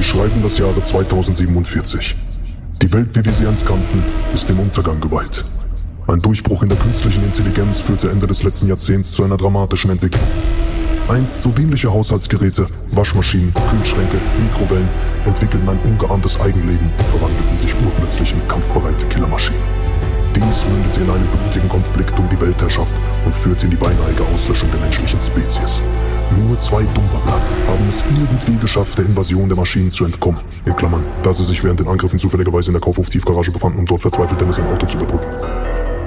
Wir schreiben das Jahre 2047. Die Welt, wie wir sie einst kannten, ist dem Untergang geweiht. Ein Durchbruch in der künstlichen Intelligenz führte Ende des letzten Jahrzehnts zu einer dramatischen Entwicklung. Einst so dienliche Haushaltsgeräte, Waschmaschinen, Kühlschränke, Mikrowellen entwickelten ein ungeahntes Eigenleben und verwandelten sich urplötzlich in kampfbereite Killermaschinen. Dies mündete in einem blutigen Konflikt um die Weltherrschaft und führte in die beinahige Auslöschung der menschlichen Spezies. Nur zwei Dummbabbler haben es irgendwie geschafft, der Invasion der Maschinen zu entkommen. In Klammern, da sie sich während den Angriffen zufälligerweise in der Kaufhof-Tiefgarage befanden, um dort verzweifelt Dennis ein Auto zu überbrücken.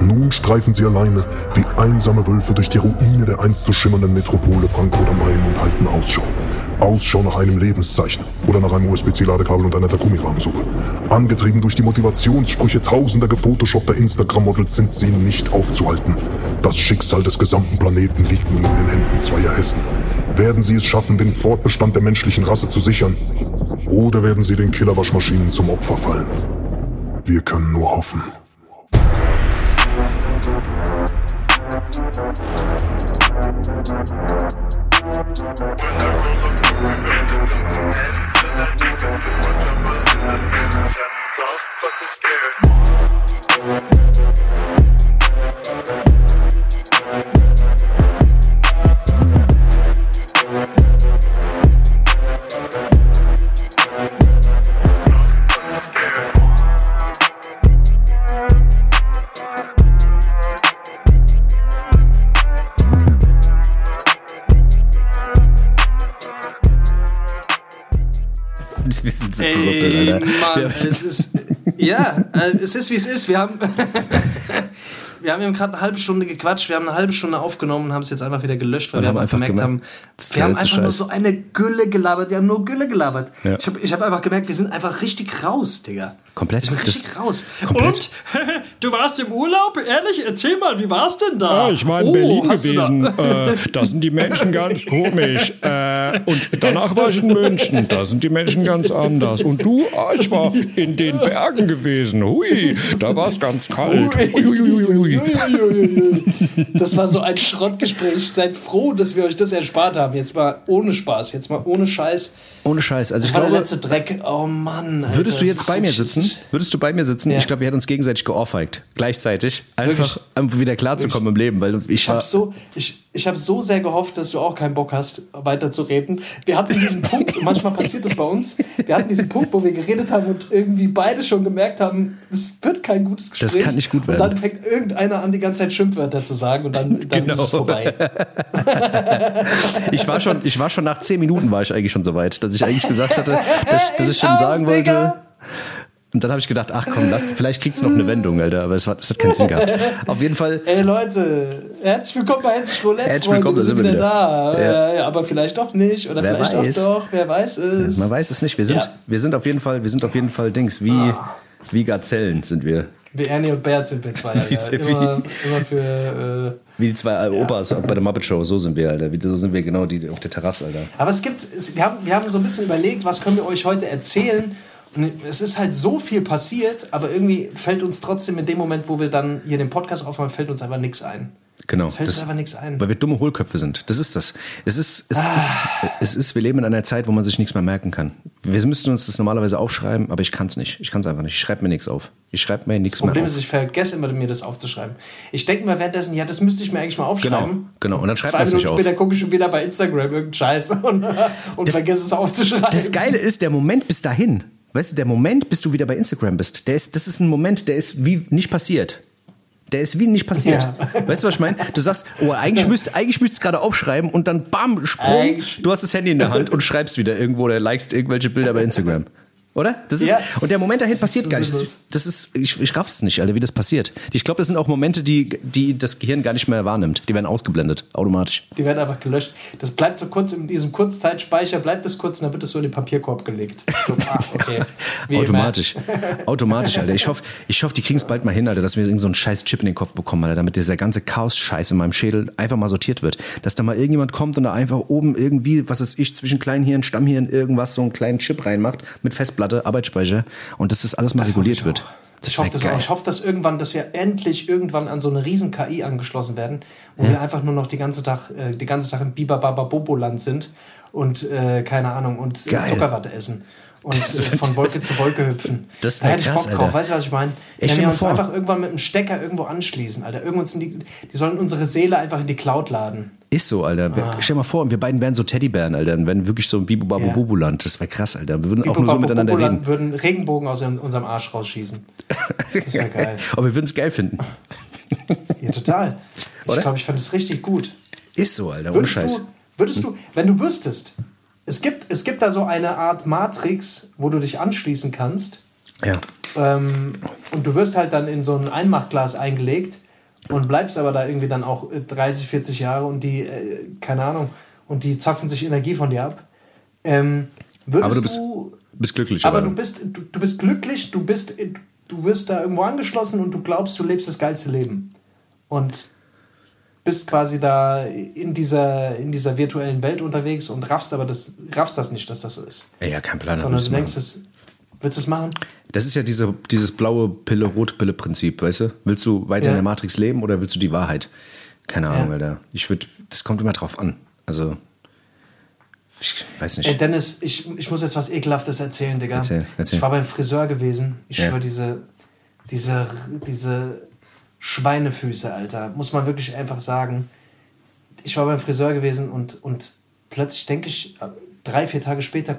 Nun streifen sie alleine wie einsame Wölfe durch die Ruine der einst so schimmernden Metropole Frankfurt am Main und halten Ausschau. Ausschau nach einem Lebenszeichen oder nach einem USB-C-Ladekabel und einer Takumi-Rahmensuppe. Angetrieben durch die Motivationssprüche tausender gefotoshoppter Instagram-Models sind sie nicht aufzuhalten. Das Schicksal des gesamten Planeten liegt nun in den Händen zweier Hessen. Werden sie es schaffen, den Fortbestand der menschlichen Rasse zu sichern? Oder werden sie den Killerwaschmaschinen zum Opfer fallen? Wir können nur hoffen. Wir sind so Ey. Mann, Wir- es ist, ja, äh, es ist wie es ist. Wir haben, wir haben eben gerade eine halbe Stunde gequatscht, wir haben eine halbe Stunde aufgenommen und haben es jetzt einfach wieder gelöscht, weil Und wir haben einfach gemerkt haben, wir haben einfach nur Scheiß. so eine Gülle gelabert, wir haben nur Gülle gelabert. Ja. Ich habe ich hab einfach gemerkt, wir sind einfach richtig raus, Digga. Komplett. Das- richtig raus. komplett. Und, du warst im Urlaub? Ehrlich, erzähl mal, wie war's denn da? Ah, ich war in Oh, Berlin gewesen. Äh, da sind die Menschen ganz komisch. Äh, und danach war ich in München. Da sind die Menschen ganz anders. Und du? Ah, ich war in den Bergen gewesen. Hui, da war es ganz kalt. Ui. Das war so ein Schrottgespräch. Seid froh, dass wir euch das erspart haben. Jetzt mal ohne Spaß, jetzt mal ohne Scheiß. Ohne Scheiß. Also ich Das war der glaube, letzte Dreck. Oh Mann. Alter, würdest du jetzt ist bei so mir shit. Sitzen? Würdest du bei mir sitzen? Ja. Ich glaube, wir hätten uns gegenseitig geohrfeigt. Gleichzeitig. Einfach, einfach wieder klarzukommen im Leben. Weil ich, Ich habe so, ich, ich hab so sehr gehofft, dass du auch keinen Bock hast, weiter zu reden. Wir hatten diesen Punkt, manchmal passiert das bei uns, wir hatten diesen Punkt, wo wir geredet haben und irgendwie beide schon gemerkt haben, es wird kein gutes Gespräch. Das kann nicht gut werden. Und dann fängt irgendeiner an, die ganze Zeit Schimpfwörter zu sagen und dann, dann Genau. ist es vorbei. ich, war schon, ich war schon nach zehn Minuten war ich eigentlich schon so weit, dass ich eigentlich gesagt hatte, dass, dass ich Ich schon auch, sagen wollte. Und dann habe ich gedacht, ach komm, lass, vielleicht kriegt's noch eine Wendung, Alter. Aber es hat, es hat keinen Sinn gehabt. Auf jeden Fall, Ey Leute, herzlich willkommen bei Herzlich Roulette, Herzlich Freunde, willkommen, wir da sind wir wieder, da. Ja. Äh, aber vielleicht doch nicht oder Wer vielleicht weiß. doch doch, wer weiß es. man weiß es nicht. Wir sind, Ja. wir sind auf jeden Fall, wir sind auf jeden Fall Dings, wie, wie Gazellen sind wir. Wie Ernie und Bert sind wir zwei. Wie Alter. Immer, immer für... Äh, Wie die zwei Opas bei der Muppet Show, so sind wir, Alter. So sind wir genau die auf der Terrasse, Alter. Aber es gibt, es, wir, haben, wir haben so ein bisschen überlegt, was können wir euch heute erzählen. Es ist halt so viel passiert, aber irgendwie fällt uns trotzdem in dem Moment, wo wir dann hier den Podcast aufmachen, fällt uns einfach nichts ein. Genau. Es fällt uns einfach nichts ein. Weil wir dumme Hohlköpfe sind. Das ist das. Es ist, es, Ah. ist, es ist, wir leben in einer Zeit, wo man sich nichts mehr merken kann. Wir müssten uns das normalerweise aufschreiben, aber ich kann es nicht. Ich kann es einfach nicht. Ich schreibe mir nichts auf. Ich schreibe mir nichts Das Problem mehr ist, auf. ich vergesse immer, mir das aufzuschreiben. Ich denke mir währenddessen, ja, das müsste ich mir eigentlich mal aufschreiben. Genau, genau. Und dann schreibt Zwei man es Minuten nicht auf. später gucke ich schon wieder bei Instagram irgendeinen Scheiß und, und Das- vergesse es aufzuschreiben. Das Geile ist, der Moment bis dahin, weißt du, der Moment, bis du wieder bei Instagram bist, der ist, das ist ein Moment, der ist wie nicht passiert. Der ist wie nicht passiert. Ja. Weißt du, was ich meine? Du sagst, oh, eigentlich müsst, eigentlich müsstest du gerade aufschreiben und dann bam, Sprung, du hast das Handy in der Hand und schreibst wieder irgendwo oder likest irgendwelche Bilder bei Instagram. Oder? Das ist, Ja. Und der Moment dahin Das passiert gar nicht. Das ist, das ich, ich raff's nicht, Alter, wie das passiert. Ich glaube, das sind auch Momente, die, die das Gehirn gar nicht mehr wahrnimmt. Die werden ausgeblendet, automatisch. Die werden einfach gelöscht. Das bleibt so kurz in diesem Kurzzeitspeicher, bleibt das kurz und dann wird es so in den Papierkorb gelegt. So, ah, okay. Automatisch. Automatisch, Alter. Ich hoffe, ich hoff, die kriegen es bald mal hin, Alter, dass wir irgend so einen scheiß Chip in den Kopf bekommen, Alter, damit dieser ganze Chaos-Scheiß in meinem Schädel einfach mal sortiert wird. Dass da mal irgendjemand kommt und da einfach oben irgendwie, was weiß ich, zwischen Kleinhirn, Stammhirn, irgendwas, so einen kleinen Chip reinmacht mit Festplatte, Arbeitsspeicher und dass das alles mal reguliert wird. Das Ich hoffe, das auch. ich hoffe, dass irgendwann, dass wir endlich irgendwann an so eine riesen KI angeschlossen werden, wo wir einfach nur noch die ganze Tag, äh, die ganze Tag im Biber Baba Bobo Land sind und äh, keine Ahnung und äh, Geil. Zuckerwatte essen. und äh, von Wolke zu Wolke hüpfen. Das da hätte ich krass, Bock drauf, Alter. weißt du, was ich meine? Wenn wir uns vor. einfach irgendwann mit einem Stecker irgendwo anschließen, Alter. Irgendwann sind die, die sollen unsere Seele einfach in die Cloud laden. Ist so, Alter. Wir, Stell mal vor, wir beiden wären so Teddybären, Alter. Und wären wirklich so ein Bibu Babu Ja. Bubu Land. Das wäre krass, Alter. Wir würden auch nur so miteinander reden. Würden Regenbogen aus unserem Arsch rausschießen. Das wäre geil. Aber wir würden es geil finden. Ja, total. Ich glaube, ich fand es richtig gut. Ist so, Alter. Ohne Scheiß. du, würdest du, wenn du wüsstest, es gibt, es gibt da so eine Art Matrix, wo du dich anschließen kannst Ja. ähm, und du wirst halt dann in so ein Einmachglas eingelegt und bleibst aber da irgendwie dann auch äh, 30, 40 Jahre und die, äh, keine Ahnung, und die zapfen sich Energie von dir ab. Ähm, Aber du bist, du, bist glücklich. aber aber du bist, du, du bist glücklich, du bist, du wirst da irgendwo angeschlossen und du glaubst, du lebst das geilste Leben. Und bist quasi da in dieser, in dieser virtuellen Welt unterwegs und raffst aber das, raffst das nicht, dass das so ist. Ey, ja, kein Plan. Sondern du denkst, es, willst du es machen? Das ist ja diese, dieses blaue Pille, rote Pille-Prinzip, weißt du? Willst du weiter Ja. in der Matrix leben oder willst du die Wahrheit? Keine Ahnung, Ja. Alter. Ich würde, das kommt immer drauf an. Also, ich weiß nicht. Ey, Dennis, ich, ich muss jetzt was Ekelhaftes erzählen, Digga. Erzähl, erzähl. Ich war beim Friseur gewesen. Ich Ja. schwör, diese, diese, diese Schweinefüße, Alter. Muss man wirklich einfach sagen. Ich war beim Friseur gewesen und, und plötzlich denke ich, drei, vier Tage später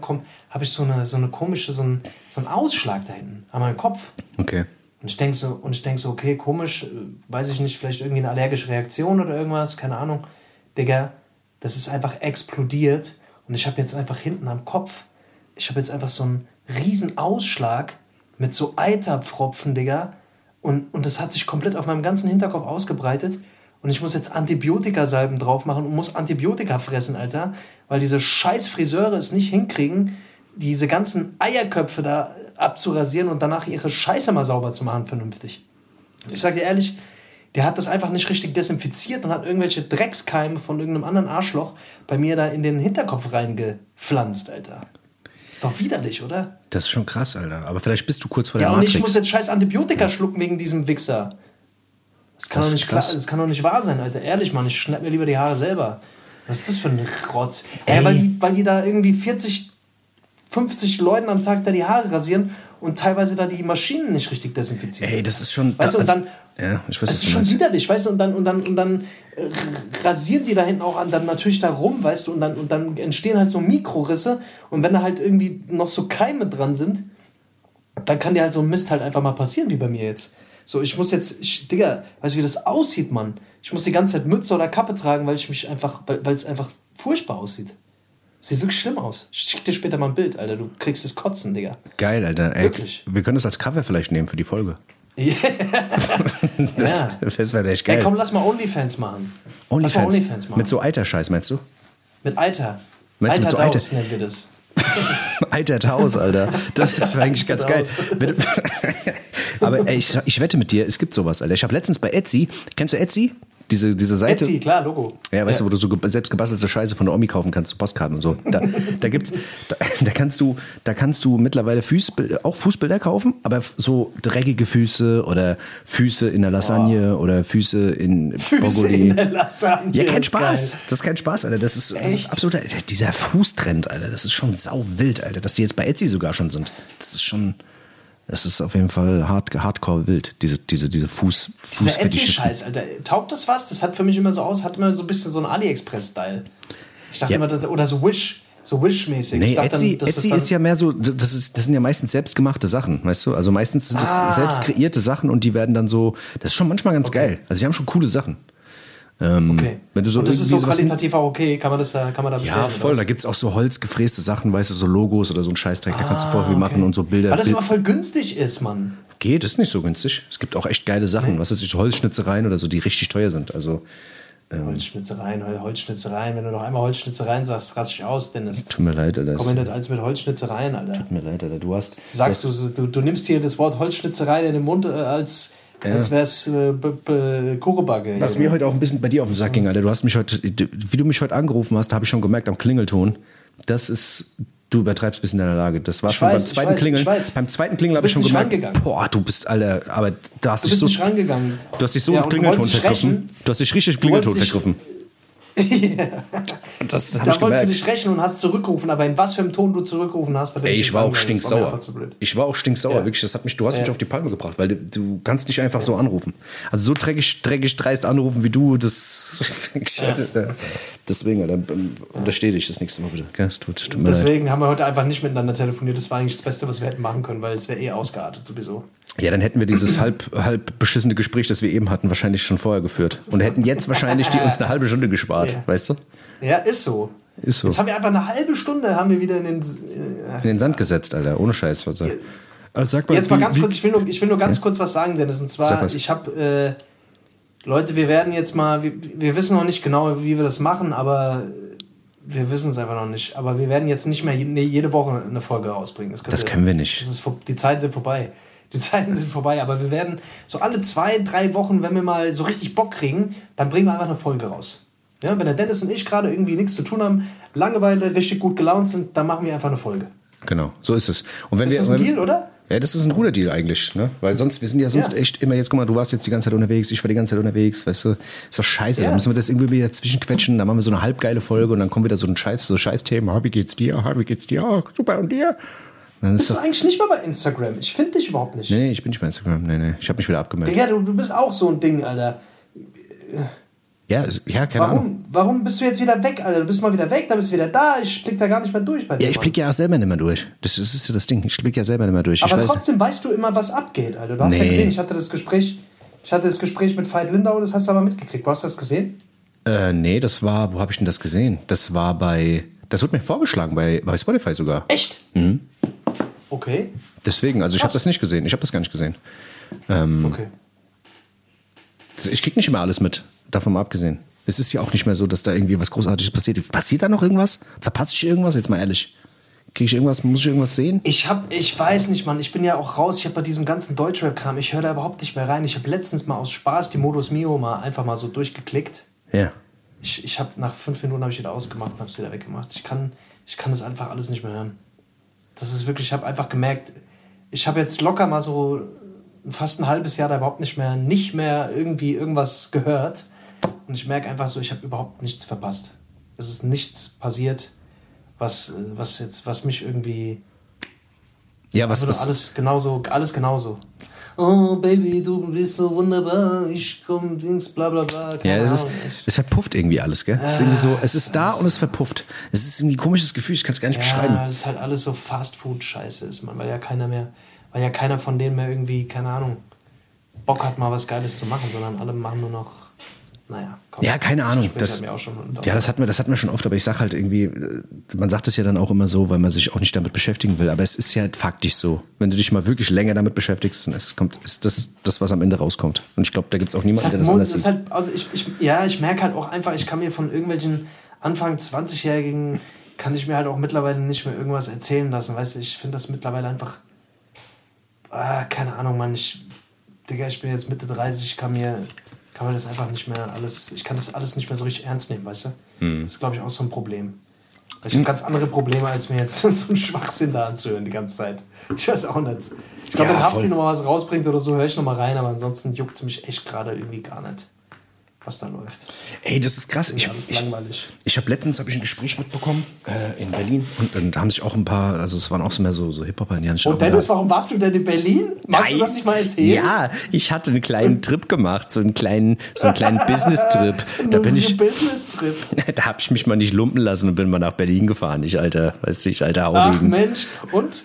habe ich so eine, so eine komische, so einen, so einen Ausschlag da hinten an meinem Kopf. Okay. Und ich denke so, und ich denk so, okay, komisch, äh, weiß ich nicht, vielleicht irgendwie eine allergische Reaktion oder irgendwas, keine Ahnung. Digga, das ist einfach explodiert. Und ich habe jetzt einfach hinten am Kopf, ich habe jetzt einfach so einen riesen Ausschlag mit so Eiterpfropfen, Digga. Und, und das hat sich komplett auf meinem ganzen Hinterkopf ausgebreitet. Und ich muss jetzt Antibiotikasalben drauf machen und muss Antibiotika fressen, Alter. Weil diese scheiß Friseure es nicht hinkriegen, diese ganzen Eierköpfe da abzurasieren und danach ihre Scheiße mal sauber zu machen, vernünftig. Ich sage dir ehrlich, der hat das einfach nicht richtig desinfiziert und hat irgendwelche Dreckskeime von irgendeinem anderen Arschloch bei mir da in den Hinterkopf reingepflanzt, Alter. Ist doch widerlich, oder? Das ist schon krass, Alter. Aber vielleicht bist du kurz vor Ja, der und Matrix. ich muss jetzt scheiß Antibiotika schlucken wegen diesem Wichser. Das kann, Das doch nicht krass. das kann doch nicht wahr sein, Alter. Ehrlich, Mann, ich schneid mir lieber die Haare selber. Was ist das für ein Rotz? Ey. Äh, weil, die, weil die da irgendwie 40, 50 Leuten am Tag da die Haare rasieren und teilweise da die Maschinen nicht richtig desinfizieren. Ey, das ist schon. Weißt du, und also- dann, ja, ich weiß, das ist schon meinst. widerlich, weißt du, und dann, und dann, und dann äh, rasieren die da hinten auch an, dann natürlich da rum, weißt du, und dann, und dann entstehen halt so Mikrorisse und wenn da halt irgendwie noch so Keime dran sind, dann kann dir halt so ein Mist halt einfach mal passieren, wie bei mir jetzt. So, ich muss jetzt, ich, Digga, weißt du, wie das aussieht, Mann? Ich muss die ganze Zeit Mütze oder Kappe tragen, weil ich mich einfach, weil es einfach furchtbar aussieht. Sieht wirklich schlimm aus. Ich schick dir später mal ein Bild, Alter. Du kriegst das Kotzen, Digga. Geil, Alter. Ey, Wirklich. Wir können das als Cover vielleicht nehmen für die Folge. Das, ja. Das wäre echt Ey, geil. komm, lass mal Onlyfans machen. Lass mal Onlyfans. Onlyfans machen. Mit so Eiterscheiß, meinst du? Mit Alter. Meinst du mit so Alter Alter- nennen wir das. Alter Haus, Alter. Das ist eigentlich ganz geil. Aber ey, ich, ich wette mit dir, es gibt sowas, Alter. Ich habe letztens bei Etsy, kennst du Etsy? Diese, diese Seite. Etsy, klar, Logo. Ja, weißt du, wo du so ge- selbst gebastelte Scheiße von der Omi kaufen kannst, so Postkarten und so. Da, da gibt's, da, da kannst du, da kannst du mittlerweile Fußbil- auch Fußbilder kaufen, aber so dreckige Füße oder Füße in der Lasagne oder Füße in Füße Brokkoli. in der Lasagne. Ja, kein Spaß. geil. Das ist kein Spaß, Alter. Das ist, das ist absoluter, dieser Fußtrend, Alter. Das ist schon sau wild, Alter. Dass die jetzt bei Etsy sogar schon sind. Das ist schon, das ist auf jeden Fall hard, hardcore wild. Diese, diese, diese Fuß, Dieser Fußfetischisten. Etsy-Scheiß, Alter. Taugt das was? Das hat für mich immer so aus, hat immer so ein bisschen so einen AliExpress-Style. Ich dachte Ja. immer, das, oder so Wish, so Wish-mäßig. Nee, Etsy, dann, Etsy das ist ja mehr so, das, ist, das sind ja meistens selbstgemachte Sachen, weißt du? Also meistens sind das Ah. selbst kreierte Sachen und die werden dann so, das ist schon manchmal ganz geil. Also die haben schon coole Sachen. Okay. wenn du so Und das ist so qualitativ auch okay, kann man das da, kann man da bestellen? Ja, voll. Da gibt's auch so holzgefräste Sachen, weißt du, so Logos oder so ein Scheißdreck. Da kannst du voll viel machen Okay. und so Bilder. Weil das Bild- immer voll günstig ist, Mann. Geht, ist nicht so günstig. Es gibt auch echt geile Sachen. Was ist so Holzschnitzereien oder so, die richtig teuer sind. Also Holzschnitzereien, Hol- Holzschnitzereien. Wenn du noch einmal Holzschnitzereien sagst, raste ich aus, Dennis. tut mir leid, Alter. Komm nicht als mit Holzschnitzereien, Alter. tut mir leid, Alter. Du hast. Sagst du, du, du nimmst hier das Wort Holzschnitzerei in den Mund, äh, als, als wäre es äh, Kurebagge. Was mir heute auch ein bisschen bei dir auf den Sack ging, Alter. Du hast mich heute, wie du mich heute angerufen hast, habe ich schon gemerkt am Klingelton. Das ist, du übertreibst ein bisschen deine Lage. Das war Ich schon weiß, beim zweiten weiß, Klingeln. ich weiß. Beim zweiten Klingeln habe ich schon gemerkt, boah, du bist, Alter, aber da hast Du dich bist so, nicht rangegangen. du hast dich so Ja, im Klingelton vergriffen. Du hast dich richtig im Klingelton dich- vergriffen. Das habe Da ich wolltest du dich rächen und hast zurückgerufen, aber in was für einem Ton du zurückgerufen hast, da Ey, ich war auch. Das war stinksauer. blöd. Ich war auch stinksauer, Ja. wirklich. Das hat mich, du hast mich auf die Palme gebracht, weil du, du kannst nicht einfach so anrufen. Also so dreckig, dreckig dreist anrufen wie du, das. Deswegen, Alter, untersteh dich das nächste Mal bitte. Es tut, tut mir leid. Deswegen haben wir heute einfach nicht miteinander telefoniert. Das war eigentlich das Beste, was wir hätten machen können, weil es wäre eh ausgeartet sowieso. Ja, dann hätten wir dieses halb, halb beschissene Gespräch, das wir eben hatten, wahrscheinlich schon vorher geführt. Und hätten jetzt wahrscheinlich die uns eine halbe Stunde gespart, Ja. weißt du? Ja, ist so. Ist so. Jetzt haben wir einfach eine halbe Stunde haben wir wieder in den. Äh, In den Sand gesetzt, Alter. Ohne Scheiß. Was er. Also sag mal, Jetzt mal wie- ganz wie- kurz, ich will nur, ich will nur ganz kurz was sagen, Dennis. Und zwar, ich habe, äh, Leute, wir werden jetzt mal, wir, wir wissen noch nicht genau, wie wir das machen, aber wir wissen es einfach noch nicht. Aber wir werden jetzt nicht mehr jede Woche eine Folge rausbringen. Das können, Das können wir nicht. Das ist, die Zeiten sind vorbei. Die Zeiten sind vorbei, aber wir werden so alle zwei, drei Wochen, wenn wir mal so richtig Bock kriegen, dann bringen wir einfach eine Folge raus. Ja, wenn der Dennis und ich gerade irgendwie nichts zu tun haben, Langeweile, richtig gut gelaunt sind, dann machen wir einfach eine Folge. Genau, so ist es. Und wenn Ist wir, das ein Deal, oder? Ja, das ist ein guter Deal eigentlich, ne? Weil sonst, wir sind ja sonst Ja. echt immer jetzt, guck mal, du warst jetzt die ganze Zeit unterwegs, ich war die ganze Zeit unterwegs, weißt du? Ist doch scheiße. Ja. Dann müssen wir das irgendwie wieder zwischenquetschen, dann machen wir so eine halbgeile Folge und dann kommt wieder so ein Scheiß, so Scheißthema. Ah, wie geht's dir? Ah, wie geht's dir? Ah, super, und dir? Dann ist Bist du eigentlich nicht mal bei Instagram? Ich finde dich überhaupt nicht. nee, ich bin nicht bei Instagram. Nee, nee, ich habe mich wieder abgemeldet. Digga, du, du bist auch so ein Ding, Alter. Ja, ist, ja, keine Ahnung. Warum, warum bist du jetzt wieder weg, Alter? Du bist mal wieder weg, dann bist du wieder da. Ich blick da gar nicht mehr durch bei dir. Ja, ich Mann. blicke ja auch selber nicht mehr durch. Das, das ist ja das Ding. Ich blicke ja selber nicht mehr durch. Aber ich weiß, trotzdem weißt du immer, was abgeht, Alter. Du hast ja Nee. gesehen, ich hatte das Gespräch, ich hatte das Gespräch mit Veit Lindau, das hast du aber mitgekriegt. Du hast das gesehen? äh, nee, das war, wo habe ich denn das gesehen? Das war bei, das wurde mir vorgeschlagen, bei, bei Spotify sogar. Echt? Mhm. Okay. Deswegen, also ich habe das nicht gesehen. Ich habe das gar nicht gesehen. Ähm, Okay. Ich krieg nicht immer alles mit, davon mal abgesehen. Es ist ja auch nicht mehr so, dass da irgendwie was Großartiges passiert. Passiert da noch irgendwas? Verpasse ich irgendwas? Jetzt mal ehrlich. Kriege ich irgendwas? Muss ich irgendwas sehen? Ich hab, ich weiß nicht, Mann. Ich bin ja auch raus. Ich habe bei diesem ganzen Deutschrap-Kram, ich höre da überhaupt nicht mehr rein. Ich habe letztens mal aus Spaß die Modus Mio mal einfach mal so durchgeklickt. Ja. Ich, ich habe nach fünf Minuten habe ich wieder ausgemacht und habe es wieder weggemacht. Ich kann, ich kann das einfach alles nicht mehr hören. Das ist wirklich, ich habe einfach gemerkt, ich habe jetzt locker mal so fast ein halbes Jahr da überhaupt nicht mehr, nicht mehr irgendwie irgendwas gehört. Und ich merke einfach so, ich habe überhaupt nichts verpasst. Es ist nichts passiert, was, was jetzt, was mich irgendwie Ja, was, also was alles genauso, alles genauso. Oh Baby, du bist so wunderbar, ich komm, Dings, bla bla bla. Ja, es, ist, es verpufft irgendwie alles, gell? Es ist irgendwie so, es ist da und es verpufft. Es ist irgendwie ein komisches Gefühl, ich kann es gar nicht beschreiben. Ja, das ist halt alles so Fast-Food-Scheiße ist, man, weil ja keiner mehr, weil ja keiner von denen mehr irgendwie, keine Ahnung, Bock hat, mal was Geiles zu machen, sondern alle machen nur noch, naja, komm. Ja, keine das Ahnung. Das, ja, das hatten, wir, das hatten wir schon oft, aber ich sag halt irgendwie, äh, man sagt es ja dann auch immer so, weil man sich auch nicht damit beschäftigen will, aber es ist ja faktisch so. Wenn du dich mal wirklich länger damit beschäftigst, dann ist, kommt, ist das das, was am Ende rauskommt. Und ich glaube, da gibt es auch niemanden, der Das, halt, anders sieht. halt, also ich, ich, ja, ich merke halt auch einfach, ich kann mir von irgendwelchen Anfang 20-Jährigen, kann ich mir halt auch mittlerweile nicht mehr irgendwas erzählen lassen. Weißt du, ich finde das mittlerweile einfach, ah, keine Ahnung, Mann, ich, Digga, ich bin jetzt Mitte 30, ich kann mir, kann mir das einfach nicht mehr alles, ich kann das alles nicht mehr so richtig ernst nehmen, weißt du? Hm. Das ist, glaube ich, auch so ein Problem. Ich habe ganz andere Probleme, als mir jetzt so einen Schwachsinn da anzuhören die ganze Zeit. Ich weiß auch nicht. Ich glaube, Ja, wenn Hafti voll. noch mal was rausbringt oder so, höre ich noch mal rein, aber ansonsten juckt es mich echt gerade irgendwie gar nicht, was da läuft. Ey, das ist krass. Ich, alles ich, langweilig. ich habe letztens hab ich ein Gespräch mitbekommen äh, in Berlin und dann da haben sich auch ein paar, also es waren auch so mehr so, so Hip-Hopper, die haben sich auch Und Dennis, warum warst du denn in Berlin? Magst du das nicht mal erzählen? Ja, ich hatte einen kleinen Trip gemacht, so einen kleinen, so einen kleinen Business-Trip. Da bin ich, Business-Trip. da habe ich mich mal nicht lumpen lassen und bin mal nach Berlin gefahren. Ich alter, weißt du, ich alter Ach Haudegen. Mensch, und?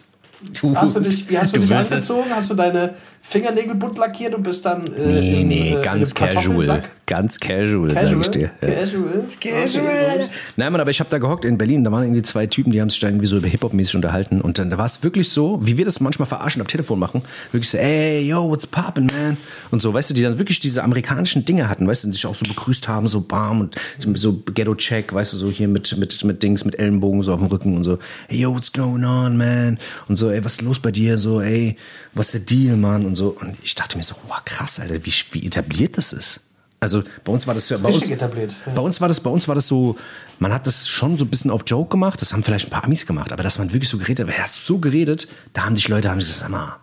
Du- hast du dich, wie hast du, du dich angezogen? Hast du deine Fingernägel bunt lackiert und bist dann äh, Nee, im, nee, äh, ganz casual. Ganz casual, Casual? ich dir. Ja. Casual? Okay, gut. Nein, Mann, aber ich habe da gehockt in Berlin, da waren irgendwie zwei Typen, die haben sich da irgendwie so über Hip-Hop-mäßig unterhalten. Und dann da war es wirklich so, wie wir das manchmal verarschen am Telefon machen. Wirklich so, ey, yo, what's poppin', man? Und so, weißt du, die dann wirklich diese amerikanischen Dinge hatten, weißt du, und sich auch so begrüßt haben, so bam und so Ghetto-Check, weißt du, so hier mit, mit, mit Dings, mit Ellenbogen so auf dem Rücken und so, hey, yo, what's going on, man? Und so, ey, was ist los bei dir? So, ey, was ist der Deal, Mann? Und so. Und ich dachte mir so, wow, krass, Alter, wie, wie etabliert das ist. Also bei uns war das ja bei uns, etabliert, bei uns war das bei uns war das so man hat das schon so ein bisschen auf Joke gemacht das haben vielleicht ein paar Amis gemacht aber dass man wirklich so geredet hat hast so geredet da haben sich Leute haben gesagt sag mal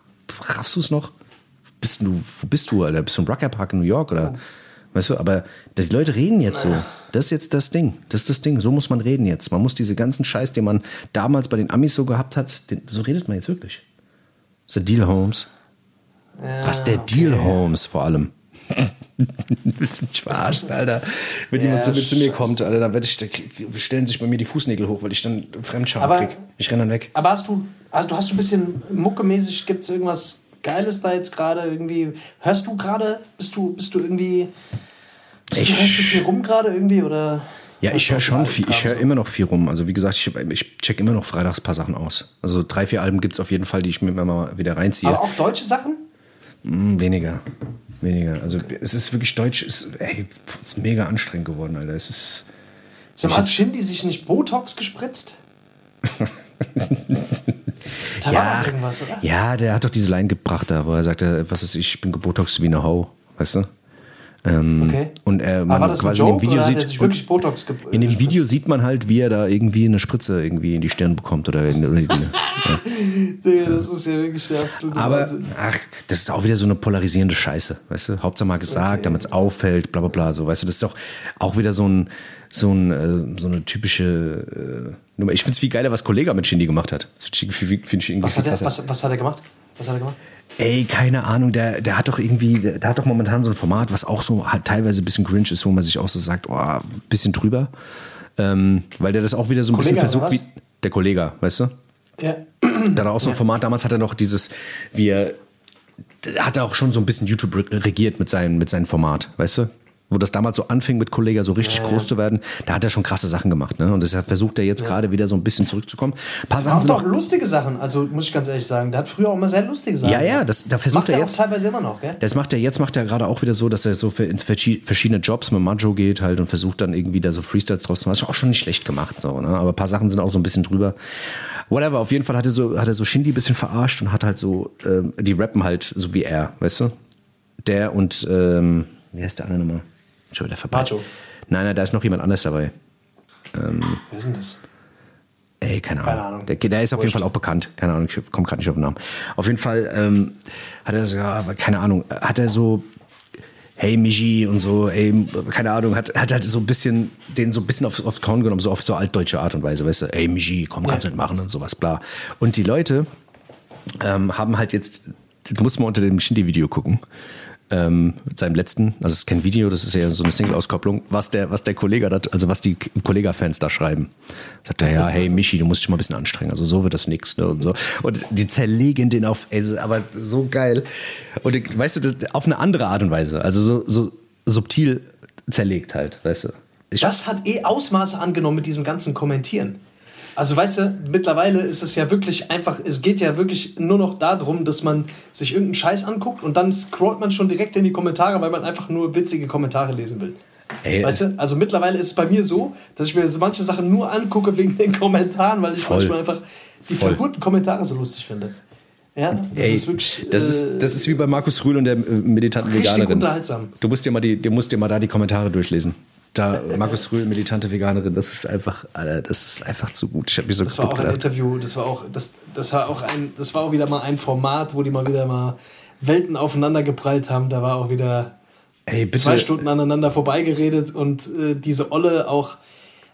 raffst du es noch bist du wo bist du Alter? bist du im Rucker Park in New York oder Weißt du, aber die Leute reden jetzt so. Das ist jetzt das Ding. Das ist das Ding. So muss man reden jetzt. Man muss diese ganzen Scheiß, den man damals bei den Amis so gehabt hat, den, so redet man jetzt wirklich. Der Deal Holmes. Was der Deal Holmes vor allem. Willst du mich verarschen, Alter? Wenn Ja, jemand zu, mir- zu mir kommt, Alter, dann werd ich, da stellen sich bei mir die Fußnägel hoch, weil ich dann Fremdscham Aber- krieg. Ich renn dann weg. Aber hast du, also du hast ein bisschen muckemäßig, gibt es irgendwas Geiles da jetzt gerade irgendwie? Hörst du gerade? Bist du, bist du irgendwie. Bist du, Ich- hörst du viel rum gerade irgendwie? Oder Ja, ich höre du schon viel. Ich höre so? immer noch viel rum. Also wie gesagt, ich, ich check immer noch freitags ein paar Sachen aus. Also drei, vier Alben gibt es auf jeden Fall, die ich mir immer mal wieder reinziehe. Aber auch deutsche Sachen? Hm, weniger. Weniger. Also es ist wirklich deutsch, ist, ey, ist mega anstrengend geworden, Alter. Es ist. Sag mal, hat Shindy sich nicht Botox gespritzt? da war doch irgendwas, oder? ja, der hat doch diese Line gebracht da, wo er sagte, was ist, ich bin gebotoxt wie eine Hau, weißt du? Ähm, Okay. Und er, Aber man war das ein quasi Joke in dem Video sieht, sich wirklich Botox ge in dem? Video sieht man halt, wie er da irgendwie eine Spritze irgendwie in die Stirn bekommt oder in, oder die, ja. Digga, das ist ja wirklich der absolute Aber Wahnsinn. ach, das ist auch wieder so eine polarisierende Scheiße, weißt du? Hauptsache mal gesagt, damit es auffällt, bla bla bla. So, weißt du, das ist doch auch wieder so ein, so ein, äh, so eine typische äh, Nummer. Ich finde es viel geiler, was Kollega mit Shindy gemacht hat. Finde ich, irgendwie Was hat, er, was, was hat er gemacht? Was hat er gemacht? Ey, keine Ahnung, der, der hat doch irgendwie, der, der hat doch momentan so ein Format, was auch so halt teilweise ein bisschen cringe ist, wo man sich auch so sagt, oh, ein bisschen drüber. Ähm, weil der das auch wieder so ein Kollega, bisschen versucht, wie der Kollege, weißt du? Ja. Der hat auch so ein Format, damals hat er noch dieses, wie er, der hat er auch schon so ein bisschen YouTube re- regiert mit seinem, mit seinem Format, weißt du? Wo das damals so anfing mit Kollega so richtig groß zu werden, da hat er schon krasse Sachen gemacht, ne? Und deshalb versucht er jetzt gerade wieder so ein bisschen zurückzukommen. Ein paar Sachen Auch sind doch auch, lustige Sachen, also muss ich ganz ehrlich sagen. Der hat früher auch immer sehr lustige Sachen. ja, ja, das, da versucht Macht er er jetzt. teilweise immer noch, gell? Das macht er jetzt, macht er gerade auch wieder so, dass er so für in verschi- verschiedene Jobs mit Majo geht halt und versucht dann irgendwie da so Freestyles draus zu machen. Das ist auch schon nicht schlecht gemacht, so, ne? Aber ein paar Sachen sind auch so ein bisschen drüber. Whatever, auf jeden Fall hat er so, hat er so Shindy ein bisschen verarscht und hat halt so, ähm, die rappen halt so wie er, weißt du? Der und, ähm, wie heißt der andere nochmal? Schon wieder. Majo. Nein, nein, da ist noch jemand anders dabei. Wer ist denn das? Ey, keine Ahnung. Keine Ahnung. Der, der ist auf jeden Fall auch bekannt. Keine Ahnung, ich komme gerade nicht auf den Namen. Auf jeden Fall ähm, hat er so, ja, keine Ahnung, hat er so, hey Michi und so, ey, keine Ahnung, hat, hat halt so ein bisschen, den so ein bisschen aufs, aufs Korn genommen, so auf so altdeutsche Art und Weise, weißt du, ey Michi, komm, kannst du nicht machen und sowas, bla. Und die Leute ähm, haben halt jetzt, du musst mal unter dem Shindy-Video gucken. Ähm, mit seinem letzten, also es ist kein Video, das ist ja so eine Single-Auskopplung, was der, was der Kollege da, also was die Kollega-Fans da schreiben. Sagt er, ja, hey Michi, du musst dich mal ein bisschen anstrengen, also so wird das nix, ne, und so. Und die zerlegen den auf, ey, aber so geil. Und weißt du, auf eine andere Art und Weise, also so, so subtil zerlegt halt, weißt du. Ich, Das hat eh Ausmaße angenommen mit diesem ganzen Kommentieren. Also weißt du, mittlerweile ist es ja wirklich einfach, es geht ja wirklich nur noch darum, dass man sich irgendeinen Scheiß anguckt und dann scrollt man schon direkt in die Kommentare, weil man einfach nur witzige Kommentare lesen will. Ey, weißt du, also mittlerweile ist es bei mir so, dass ich mir manche Sachen nur angucke wegen den Kommentaren, weil ich Voll. manchmal einfach die guten Kommentare so lustig finde. Ja, das Ey, ist wirklich. das, äh, ist, das ist wie bei Markus Rühl und der äh, Richtig Veganerin. unterhaltsam. Du musst dir mal die, du musst dir mal da die Kommentare durchlesen. Da Markus Rühl, militante Veganerin, das ist einfach, das ist einfach zu gut. Ich habe mich so Das war auch kaputt ein. Interview, das war auch, das, das war auch ein, das war auch wieder mal ein Format, wo die mal wieder mal Welten aufeinander geprallt haben. Da war auch wieder Ey, zwei Stunden aneinander vorbeigeredet und äh, diese Olle auch.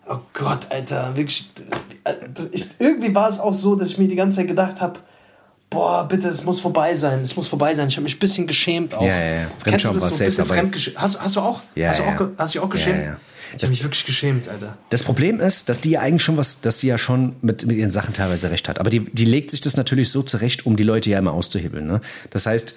Oh Gott, Alter, wirklich. äh, ist, irgendwie war es auch so, dass ich mir die ganze Zeit gedacht habe, boah, bitte, es muss vorbei sein, es muss vorbei sein. Ich habe mich ein bisschen geschämt auch. Ja, ja, ja. Kennst du Fremdscham das war so ein safe bisschen dabei. fremdgeschämt? Hast, hast du auch? Ja, hast, du ja, auch ja. hast du dich auch Ja, geschämt? ja. Ich habe mich wirklich geschämt, Alter. Das Problem ist, dass die ja eigentlich schon was, dass sie ja schon mit, mit ihren Sachen teilweise recht hat. Aber die, die legt sich das natürlich so zurecht, um die Leute ja immer auszuhebeln. Ne? Das heißt,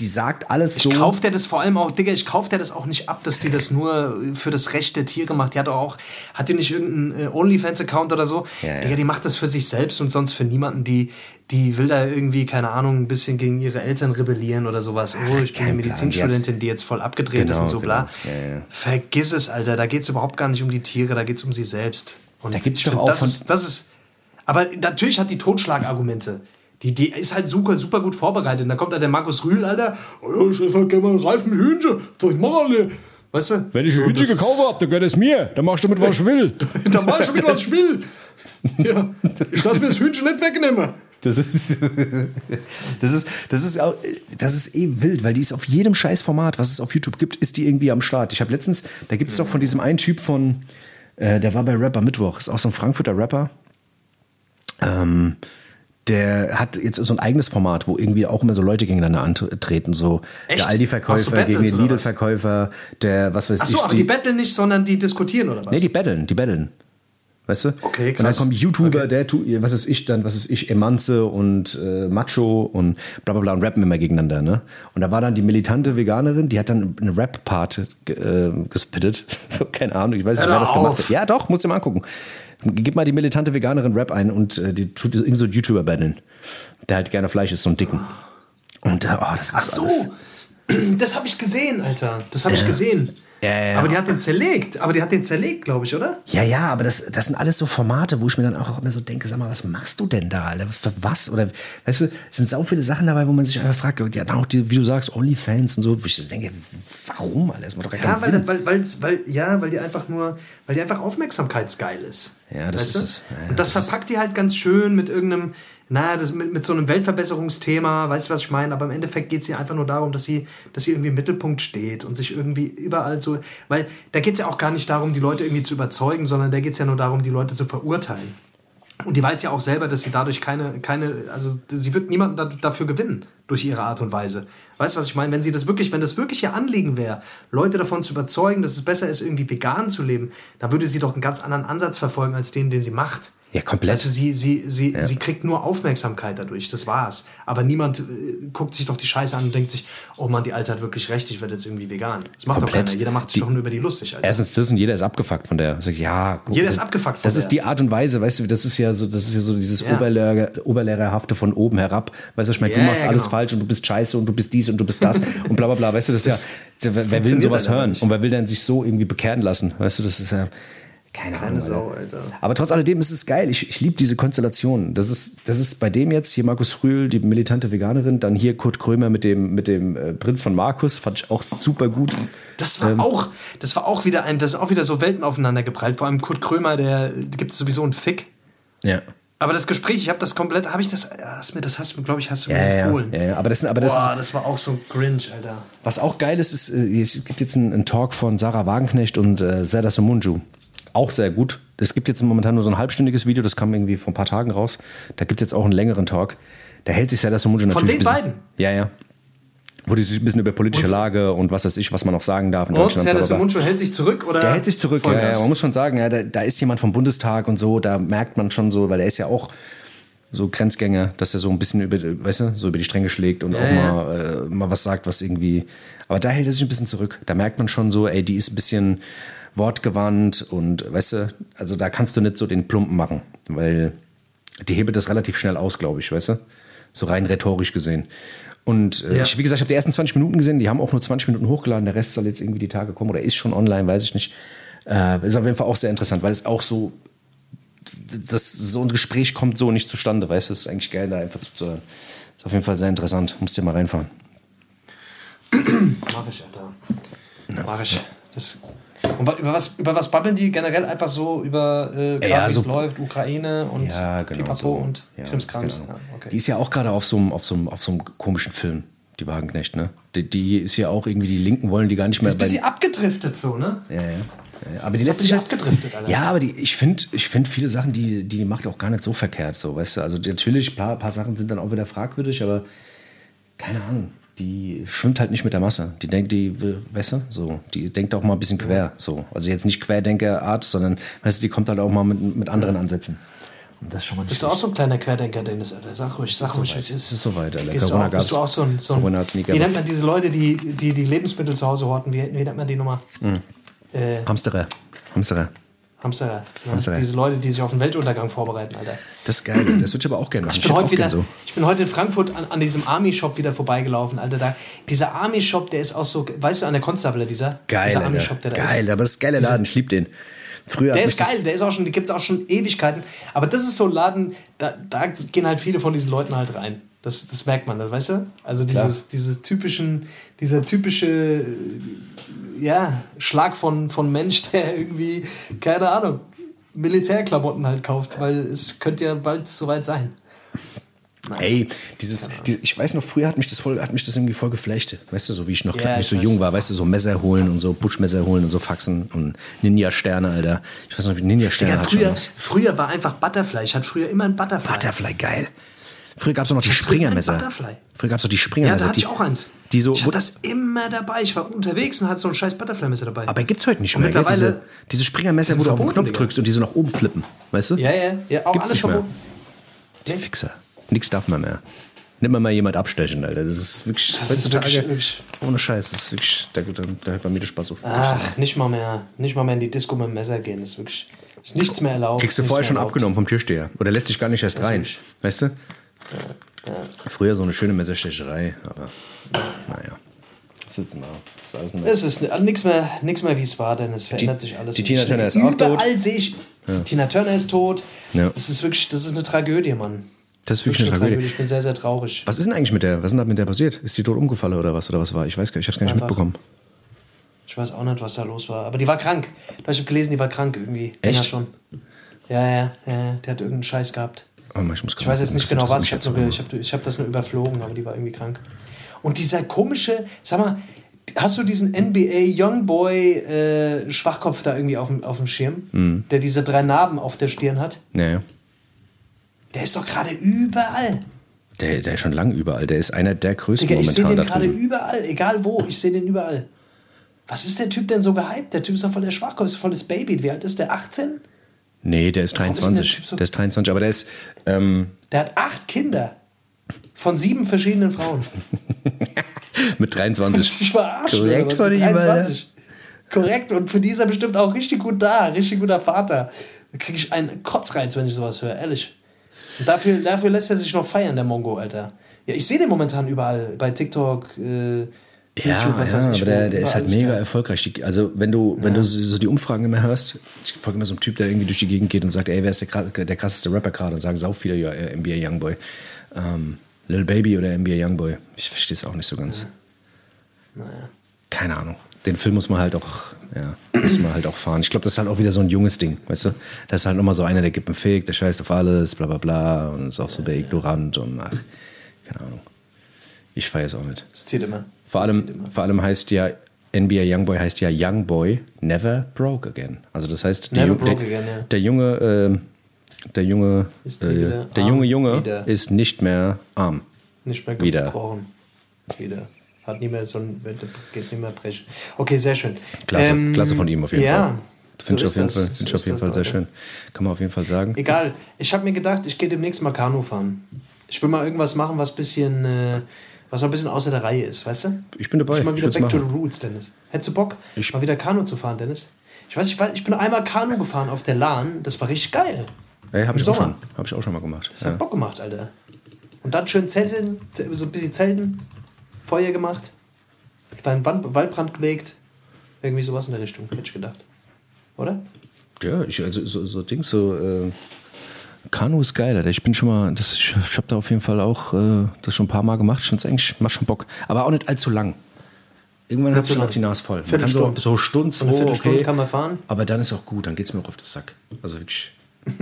die sagt alles Ich so. kauf der das vor allem auch, Digga, ich kauf der das auch nicht ab, dass die das nur für das Recht der Tiere macht. Die hat doch auch, hat die nicht irgendeinen äh, OnlyFans-Account oder so? Ja, ja. Digga, die macht das für sich selbst und sonst für niemanden. Die, die will da irgendwie, keine Ahnung, ein bisschen gegen ihre Eltern rebellieren oder sowas. Oh, ich bin eine. Medizinstudentin, die jetzt voll abgedreht ist Genau, und so bla. genau. Ja, ja. Vergiss es, Alter. Da geht es überhaupt gar nicht um die Tiere, da geht es um sie selbst. Und Da gibt's ich doch auch das von- ist, das ist. Aber natürlich hat die Totschlagargumente. Die, die ist halt super, super gut vorbereitet. Und da kommt da der Markus Rühl, Alter. Oh, ja, ich esse halt gerne mal einen reifen Hühnchen. Was ich mache alle. Weißt du? Wenn ich So, ein Hühnchen gekauft habe, dann gehört es mir. Dann machst du damit, was ich will. Dann mach ich schon wieder, was ich will. Ja, ich lass mir das Hühnchen nicht wegnehmen. Das ist, das ist, das ist, auch, das ist eh wild, weil die ist auf jedem Scheißformat, was es auf YouTube gibt, ist die irgendwie am Start. Ich habe letztens, da gibt es doch von diesem einen Typ von, äh, der war bei Rapper Mittwoch, ist auch so ein Frankfurter Rapper. Ähm, der hat jetzt so ein eigenes Format, wo irgendwie auch immer so Leute gegeneinander antreten. So Echt? der Aldi-Verkäufer gegen den? Lidl-Verkäufer, der was weiß Ach so, ich. aber die betteln nicht, sondern die diskutieren oder was? Nee, die betteln, die betteln. Weißt du? Okay, Und dann krass. kommen YouTuber, der tu, was ist ich dann, was ist ich, Emanze und äh, Macho und bla bla bla und rappen immer gegeneinander, ne? Und da war dann die militante Veganerin, die hat dann einen Rap-Part äh, gespittet. So, keine Ahnung, ich weiß nicht, Hör wer das auf. gemacht hat. Ja, doch, musst du mal angucken. Gib mal die militante Veganerin Rap ein und äh, die tut irgendwie so einen YouTuber battlen. Der halt gerne Fleisch isst, so einen dicken. Und äh, oh, das ist Ach so, alles. das habe ich gesehen, Alter. Das habe ich gesehen. Ja, ja, ja. Aber die hat den zerlegt. Aber die hat den zerlegt, glaube ich, oder? Ja, ja, aber das, das sind alles so Formate, wo ich mir dann auch immer so denke, sag mal, was machst du denn da, Alter? Für was? Oder, weißt du, es sind so viele Sachen dabei, wo man sich einfach fragt, ja, dann auch die, wie du sagst, Onlyfans und so, wo ich denke, warum, Alter? Das macht doch gar Ja, keinen weil, Sinn. weil, weil's- weil, ja, weil die einfach nur, weil die einfach aufmerksamkeitsgeil ist. Ja, das weißt ist es. Ja, und das, das verpackt die halt ganz schön mit irgendeinem, naja, das mit, mit so einem Weltverbesserungsthema, weißt du, was ich meine? Aber im Endeffekt geht es ihr einfach nur darum, dass sie, dass sie irgendwie im Mittelpunkt steht und sich irgendwie überall so, weil da geht es ja auch gar nicht darum, die Leute irgendwie zu überzeugen, sondern da geht es ja nur darum, die Leute zu verurteilen. Und die weiß ja auch selber, dass sie dadurch keine, keine, also sie wird niemanden da, dafür gewinnen durch ihre Art und Weise. Weißt du, was ich meine? Wenn sie das wirklich, wenn das wirklich ihr Anliegen wäre, Leute davon zu überzeugen, dass es besser ist, irgendwie vegan zu leben, dann würde sie doch einen ganz anderen Ansatz verfolgen als den, den sie macht. Ja, komplett. Du, sie, sie, sie, sie kriegt nur Aufmerksamkeit dadurch, das war's. Aber niemand äh, guckt sich doch die Scheiße an und denkt sich, oh Mann, die Alte hat wirklich recht, ich werde jetzt irgendwie vegan. Das macht doch Komplett. keiner. Jeder macht sich Die- doch nur über die lustig, Alter. Erstens das und jeder ist abgefuckt von der. Sag ich, ja, gut, Jeder das, ist abgefuckt von Das der. ist die Art und Weise, weißt du, das ist ja so, das ist ja so dieses Ja. Oberlehrer, Oberlehrerhafte von oben herab. Weißt du, ich meine, du Ja, machst ja, alles genau. falsch und du bist scheiße und du bist dies und du bist das und bla bla bla. Weißt du, das ist ja, wer, will denn sowas hören? Und wer will denn sich so irgendwie bekehren lassen? Weißt du, das ist ja. Keine Ahnung. Sau, Alter. Aber trotz alledem ist es geil. Ich, ich liebe diese Konstellation. Das ist, das ist bei dem jetzt hier Markus Rühl, die militante Veganerin, dann hier Kurt Krömer mit dem, mit dem äh, Prinz von Markus, fand ich auch super gut. Das war Ähm. auch, das war auch wieder ein, das ist auch wieder so Welten aufeinander geprallt. Vor allem Kurt Krömer, der gibt es sowieso einen Fick. Ja. Aber das Gespräch, ich habe das komplett, habe ich das, hast mir, das hast du, glaube ich, hast du Ja, mir empfohlen. ja, ja. Aber das, aber das Boah, das war auch so cringe, Alter. was auch geil ist, ist, äh, es gibt jetzt einen, einen Talk von Sarah Wagenknecht und äh, Serdar Somunju. Auch sehr gut. Es gibt jetzt momentan nur so ein halbstündiges Video, das kam irgendwie vor ein paar Tagen raus. Da gibt es jetzt auch einen längeren Talk. Da hält sich Serdar Somunju natürlich den ein bisschen, beiden? Ja, ja. Wo die sich ein bisschen über politische Und- Lage und was weiß ich, was man noch sagen darf in Und Deutschland. Somuncu hält sich zurück oder? Der hält sich zurück, ja, ja. Man muss schon sagen, ja, da, da ist jemand vom Bundestag und so, da merkt man schon so, weil er ist ja auch so Grenzgänger, dass er so ein bisschen über, weißt du, so über die Stränge schlägt und Ja, auch ja. mal, äh, mal was sagt, was irgendwie. Aber da hält er sich ein bisschen zurück. Da merkt man schon so, ey, die ist ein bisschen wortgewandt und weißt du, also da kannst du nicht so den Plumpen machen, weil die hebelt das relativ schnell aus, glaube ich, weißt du? So rein rhetorisch gesehen. Und äh, Ja. ich, wie gesagt, ich habe die ersten 20 Minuten gesehen, die haben auch nur 20 Minuten hochgeladen, der Rest soll jetzt irgendwie die Tage kommen oder ist schon online, weiß ich nicht. Äh, ist auf jeden Fall auch sehr interessant, weil es auch so, das, so ein Gespräch kommt so nicht zustande, weißt du, es ist eigentlich geil, da einfach zuzuhören. Ist auf jeden Fall sehr interessant, musst dir mal reinfahren. Mach ich, Alter. Mach ich. Das, und über was, über was babbeln die generell einfach so über äh, grad, Ja, wie so- es läuft, Ukraine und Ja, genau. Pipapo so. und ja, Krimskrams. genau. Ja, okay. Die ist ja auch gerade auf so einem auf auf komischen Film, die Wagenknecht, ne? Die, die ist ja auch irgendwie, die Linken wollen die gar nicht mehr ist bisschen abgedriftet so, ne? Ja, ja. Aber die Ist lässt sich halt, abgedriftet, Alter. Ja, aber die, ich finde ich find viele Sachen, die, die macht auch gar nicht so verkehrt, so, weißt du. Also natürlich, ein paar, paar Sachen sind dann auch wieder fragwürdig, aber keine Ahnung. Die schwimmt halt nicht mit der Masse. Die denkt, die, will- weißt du, so, die denkt auch mal ein bisschen quer, so. Also jetzt nicht Querdenkerart, sondern, weißt du, die kommt halt auch mal mit, mit anderen Ansätzen. Und das ist schon mal Bist du auch so ein kleiner Querdenker, Dennis, Alter? Sag ruhig, sag ruhig, wie es Es ist. ist soweit, Alter. Gehst du Corona auch, bist du auch so ein, so ein wie nennt man diese Leute, die die, die Lebensmittel zu Hause horten? Wie, wie nennt man die Nummer? Äh, Hamsterer. Hamsterer. Ja, Hamsterer. Diese Leute, die sich auf den Weltuntergang vorbereiten, Alter. Das ist geil. Das würde ich aber auch gerne machen. Ich bin, heute auch wieder, so. ich bin heute in Frankfurt an, an diesem Army-Shop wieder vorbeigelaufen, Alter. Da, dieser Army-Shop, der ist auch so, weißt du, an der Constable, dieser, Geil, dieser. Army-Shop, der da Geil, ist. aber das ist ein geiler Laden. Ich liebe den. Früher Der ist geil, der ist auch schon, die gibt es auch schon Ewigkeiten. Aber das ist so ein Laden, da, da gehen halt viele von diesen Leuten halt rein. Das, das merkt man, das weißt du? Also dieses, dieses typischen, dieser typische ja, Schlag von, von Mensch, der irgendwie, keine Ahnung, Militärklamotten halt kauft, weil es könnte ja bald soweit sein. Ey, dieses, die, ich weiß noch, früher hat mich das voll, hat mich das irgendwie voll geflecht. Weißt du, so wie ich noch Ja, nicht ich so jung war, weißt du, so Messer holen und so Buschmesser holen und so Faxen und Ninja-Sterne, Alter. Ich weiß noch, wie Ninja-Sterne schon früher, früher war einfach Butterfly. Ich hatte früher immer ein Butterfly. Butterfly, geil. Früher gab es noch die Springermesser. Früher gab es noch die Ja, Springermesser. da hatte die, ich auch eins. Die so, ich hatte das immer dabei. Ich war unterwegs und hatte so ein scheiß Butterfly-Messer dabei. aber gibt's heute nicht Und mehr. Gell? mittlerweile- Diese, diese Springermesser, wo du auf den Knopf drückst und die so nach oben flippen. Weißt du? ja, ja, ja. Auch Gibt's alles nicht mehr. verboten. Die Fixer. Nix darf man mehr. Nimm mal jemand abstechen, Alter. Das ist wirklich. Das ist wirklich- wirklich- ohne Scheiß. Das ist wirklich. Da, da, da hört bei mir der Spaß auf. Ach, nicht mal mehr. Nicht mal mehr in die Disco mit dem Messer gehen. Das ist wirklich. Ist nichts mehr erlaubt. Kriegst du vorher schon erlaubt. abgenommen vom Türsteher. Oder lässt dich gar nicht erst rein. wirklich- Weißt du? Früher so eine schöne Messerstecherei, aber naja. Sitzen wir. Das ist Es ist nichts mehr, nix mehr wie es war, denn es verändert sich alles. die Tina. Turner ist auch tot. Überall sehe ich. Tina Turner ist tot. Ja. Das ist wirklich, das ist eine Tragödie, Mann. Das ist wirklich eine Tragödie. Ich bin sehr, sehr traurig. Was ist denn eigentlich mit der? Was ist denn da mit der passiert? Ist die tot umgefallen oder was? Oder was war? Ich weiß gar nicht, ich hab's gar nicht Einfach. mitbekommen. Ich weiß auch nicht, was da los war. Aber die war krank. Ich habe gelesen, die war krank irgendwie. Echt? Ja, schon. Ja, ja, ja. Die hat irgendeinen Scheiß gehabt. Oh, ich, Ich weiß jetzt nicht genau was. Ich habe so ich hab, ich hab das nur überflogen, aber die war irgendwie krank. Und dieser komische, sag mal, hast du diesen NBA Youngboy äh, Schwachkopf da irgendwie auf dem, auf dem Schirm, Mhm. der diese drei Narben auf der Stirn hat? Naja. Der ist doch gerade überall. Der, der ist schon lang überall. Der ist einer der größten Digga, ich sehe momentan den da gerade drüben. überall, egal wo, ich sehe den überall. Was ist der Typ denn so gehypt? Der Typ ist doch voll der Schwachkopf, ist voll das Baby. Wie alt ist der? 18? Nee, der ist Warum ist denn der 23. So- der ist 23, aber der ist. Ähm, Der hat acht Kinder. Von sieben verschiedenen Frauen. mit 23. Ich verarschen. Korrekt von ihm, Alter. 23. Korrekt. Und für die ist er bestimmt auch richtig gut da. Richtig guter Vater. Da kriege ich einen Kotzreiz, wenn ich sowas höre. Ehrlich. Und dafür, dafür lässt er sich noch feiern, der Mongo, Alter. Ja, ich sehe den momentan überall. Bei TikTok, äh, Ja, YouTube, was ja weiß aber ich. der, wo, der ist halt mega der. erfolgreich. Also wenn du, wenn du so die Umfragen immer hörst, ich folge immer so einem Typ, der irgendwie durch die Gegend geht und sagt, ey, wer ist der, der krasseste Rapper gerade? Und sagen sau viele, ja, äh, NBA Youngboy. Ähm, Lil Baby oder NBA Youngboy. Ich verstehe es auch nicht so ganz. Keine Ahnung. Den Film muss man halt auch, ja, muss man halt auch fahren. Ich glaube, das ist halt auch wieder so ein junges Ding, weißt du? Das ist halt nochmal so einer, der gibt einen Fick, der scheißt auf alles, bla bla bla und ist auch so der ignorant und ach, keine Ahnung. Ich feiere es auch nicht. Das zieht immer. Vor Das allem, vor allem heißt ja, NBA Youngboy heißt ja Youngboy Never Broke Again. Also das heißt, die Never Ju- broke der, again, ja. der junge, äh, der junge, Ist äh, der junge Junge wieder. ist nicht mehr arm. Nicht mehr Wieder. gebrochen. Wieder. Hat nie mehr so ein, geht nicht mehr brechen. Okay, sehr schön. Klasse, Ähm, klasse von ihm auf jeden ja, Fall. Finde so ich auf Fall, find ich auf jeden Fall sehr schön. Kann man auf jeden Fall sagen. Egal. Ich habe mir gedacht, ich gehe demnächst mal Kanu fahren. Ich will mal irgendwas machen, was bisschen, äh, was mal ein bisschen außer der Reihe ist, weißt du? Ich bin dabei. Ich mal Ich wieder will's back to machen. the roots, Dennis. Hättest du Bock, Ich- mal wieder Kanu zu fahren, Dennis? Ich weiß, ich weiß, ich bin einmal Kanu gefahren auf der Lahn. Das war richtig geil. Ey, habe Im ich, auch Sommer. schon- hab ich auch schon mal gemacht. Das hat Ja. Bock gemacht, Alter. Und dann schön Zelten, so ein bisschen Zelten, Feuer gemacht, kleinen Wand, Waldbrand gelegt. Irgendwie sowas in der Richtung, hätte ich gedacht. Oder? Ja, ich, also so, so Dings, so äh, Kanu ist geil, Alter. Ich bin schon mal, das, ich, ich habe da auf jeden Fall auch äh, das schon ein paar Mal gemacht. Find's eigentlich, macht schon Bock. Aber auch nicht allzu lang. Irgendwann hat zu schon auf die Nase voll. Man kann so, so Stunden, So eine Viertelstunde okay. kann man fahren. Aber dann ist auch gut, dann geht's mir auch auf den Sack. Also wirklich.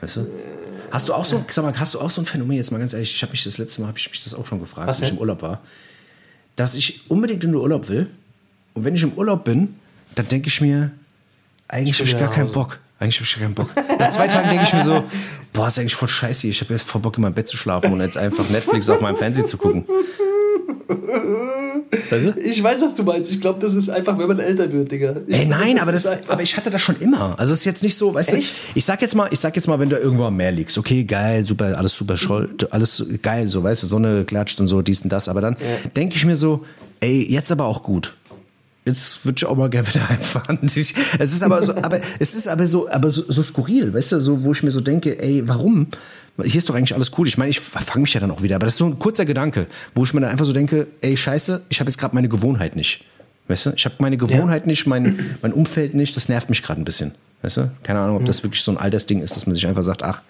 weißt du? Hast du auch so, sag mal, hast du auch so ein Phänomen, jetzt mal ganz ehrlich, ich habe mich das letzte Mal, habe ich mich das auch schon gefragt, als ich im Urlaub war, dass ich unbedingt in den Urlaub will. Und wenn ich im Urlaub bin, dann denke ich mir, eigentlich Ich habe ich gar keinen. Bock. Eigentlich habe ich keinen Bock. Nach zwei Tagen denke ich mir so, boah, ist eigentlich voll scheiße. Ich habe jetzt voll Bock, in meinem Bett zu schlafen und jetzt einfach Netflix auf meinem Fernseher zu gucken. Weißt du? Ich weiß, was du meinst. Ich glaube, das ist einfach, wenn man älter wird, Digga. Ich Ey, glaub, nein, aber, das, ist einfach- aber ich hatte das schon immer. Also es ist jetzt nicht so, weißt Echt? du, ich sag jetzt mal, ich sag jetzt mal, wenn du irgendwo am Meer liegst, okay, geil, super, alles super scholl, alles geil, so, weißt du, Sonne klatscht und so, dies und das, aber dann denke ich mir so, ey, jetzt aber auch gut. Jetzt würde ich auch mal gerne wieder heimfahren. Ich, es ist aber so, aber es ist aber so, aber so, so skurril, weißt du, so, wo ich mir so denke, ey, warum? Hier ist doch eigentlich alles cool. Ich meine, ich fange mich ja dann auch wieder, aber das ist so ein kurzer Gedanke, wo ich mir dann einfach so denke, ey, scheiße, ich habe jetzt gerade meine Gewohnheit nicht. Weißt du, ich habe meine Gewohnheit nicht, mein, mein Umfeld nicht, das nervt mich gerade ein bisschen. Weißt du? Keine Ahnung, ob das wirklich so ein Altersding ist, dass man sich einfach sagt, ach,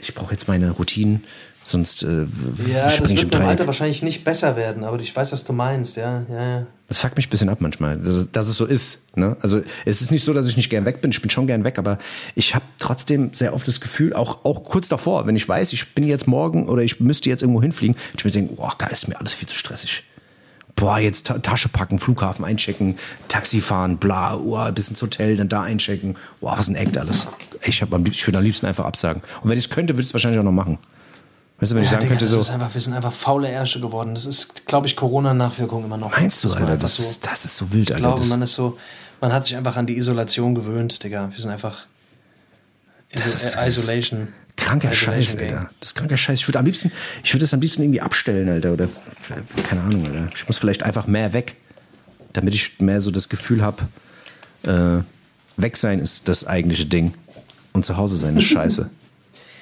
ich brauche jetzt meine Routinen, sonst äh, Ja, das springe ich wird im mit dem Alter Dreieck. wahrscheinlich nicht besser werden, aber ich weiß, was du meinst, ja, ja, ja. Das fuckt mich ein bisschen ab manchmal, dass, dass es so ist. Ne? Also es ist nicht so, dass ich nicht gern weg bin. Ich bin schon gern weg, aber ich habe trotzdem sehr oft das Gefühl, auch, auch kurz davor, wenn ich weiß, ich bin jetzt morgen oder ich müsste jetzt irgendwo hinfliegen, ich mir denke, boah, geil, ist mir alles viel zu stressig. Boah, jetzt Ta Tasche packen, Flughafen einchecken, Taxi fahren, bla, oh, bis ins Hotel, dann da einchecken. Boah, was ein Act alles. Ich, hab am liebsten, ich würde am liebsten einfach absagen. Und wenn ich es könnte, würde ich es wahrscheinlich auch noch machen. Weißt du, wenn ich Ja, sagen Digga, könnte, das so, einfach, wir sind einfach faule Ärsche geworden. Das ist, glaube ich, Corona-Nachwirkung immer noch. meinst du, man Alter, das, so- ist, das ist so wild, Ich Alter. glaube, das, man ist so, man hat sich einfach an die Isolation gewöhnt, Digga. Wir sind einfach Das ist- äh, Isolation. Kranker Scheiß. Alter. Das ist kranker Scheiß. Ich würde am liebsten, ich würde das am liebsten irgendwie abstellen, Alter. Oder keine Ahnung, Alter. Ich muss vielleicht einfach mehr weg, damit ich mehr so das Gefühl habe, äh, weg sein ist das eigentliche Ding. Und zu Hause sein ist scheiße.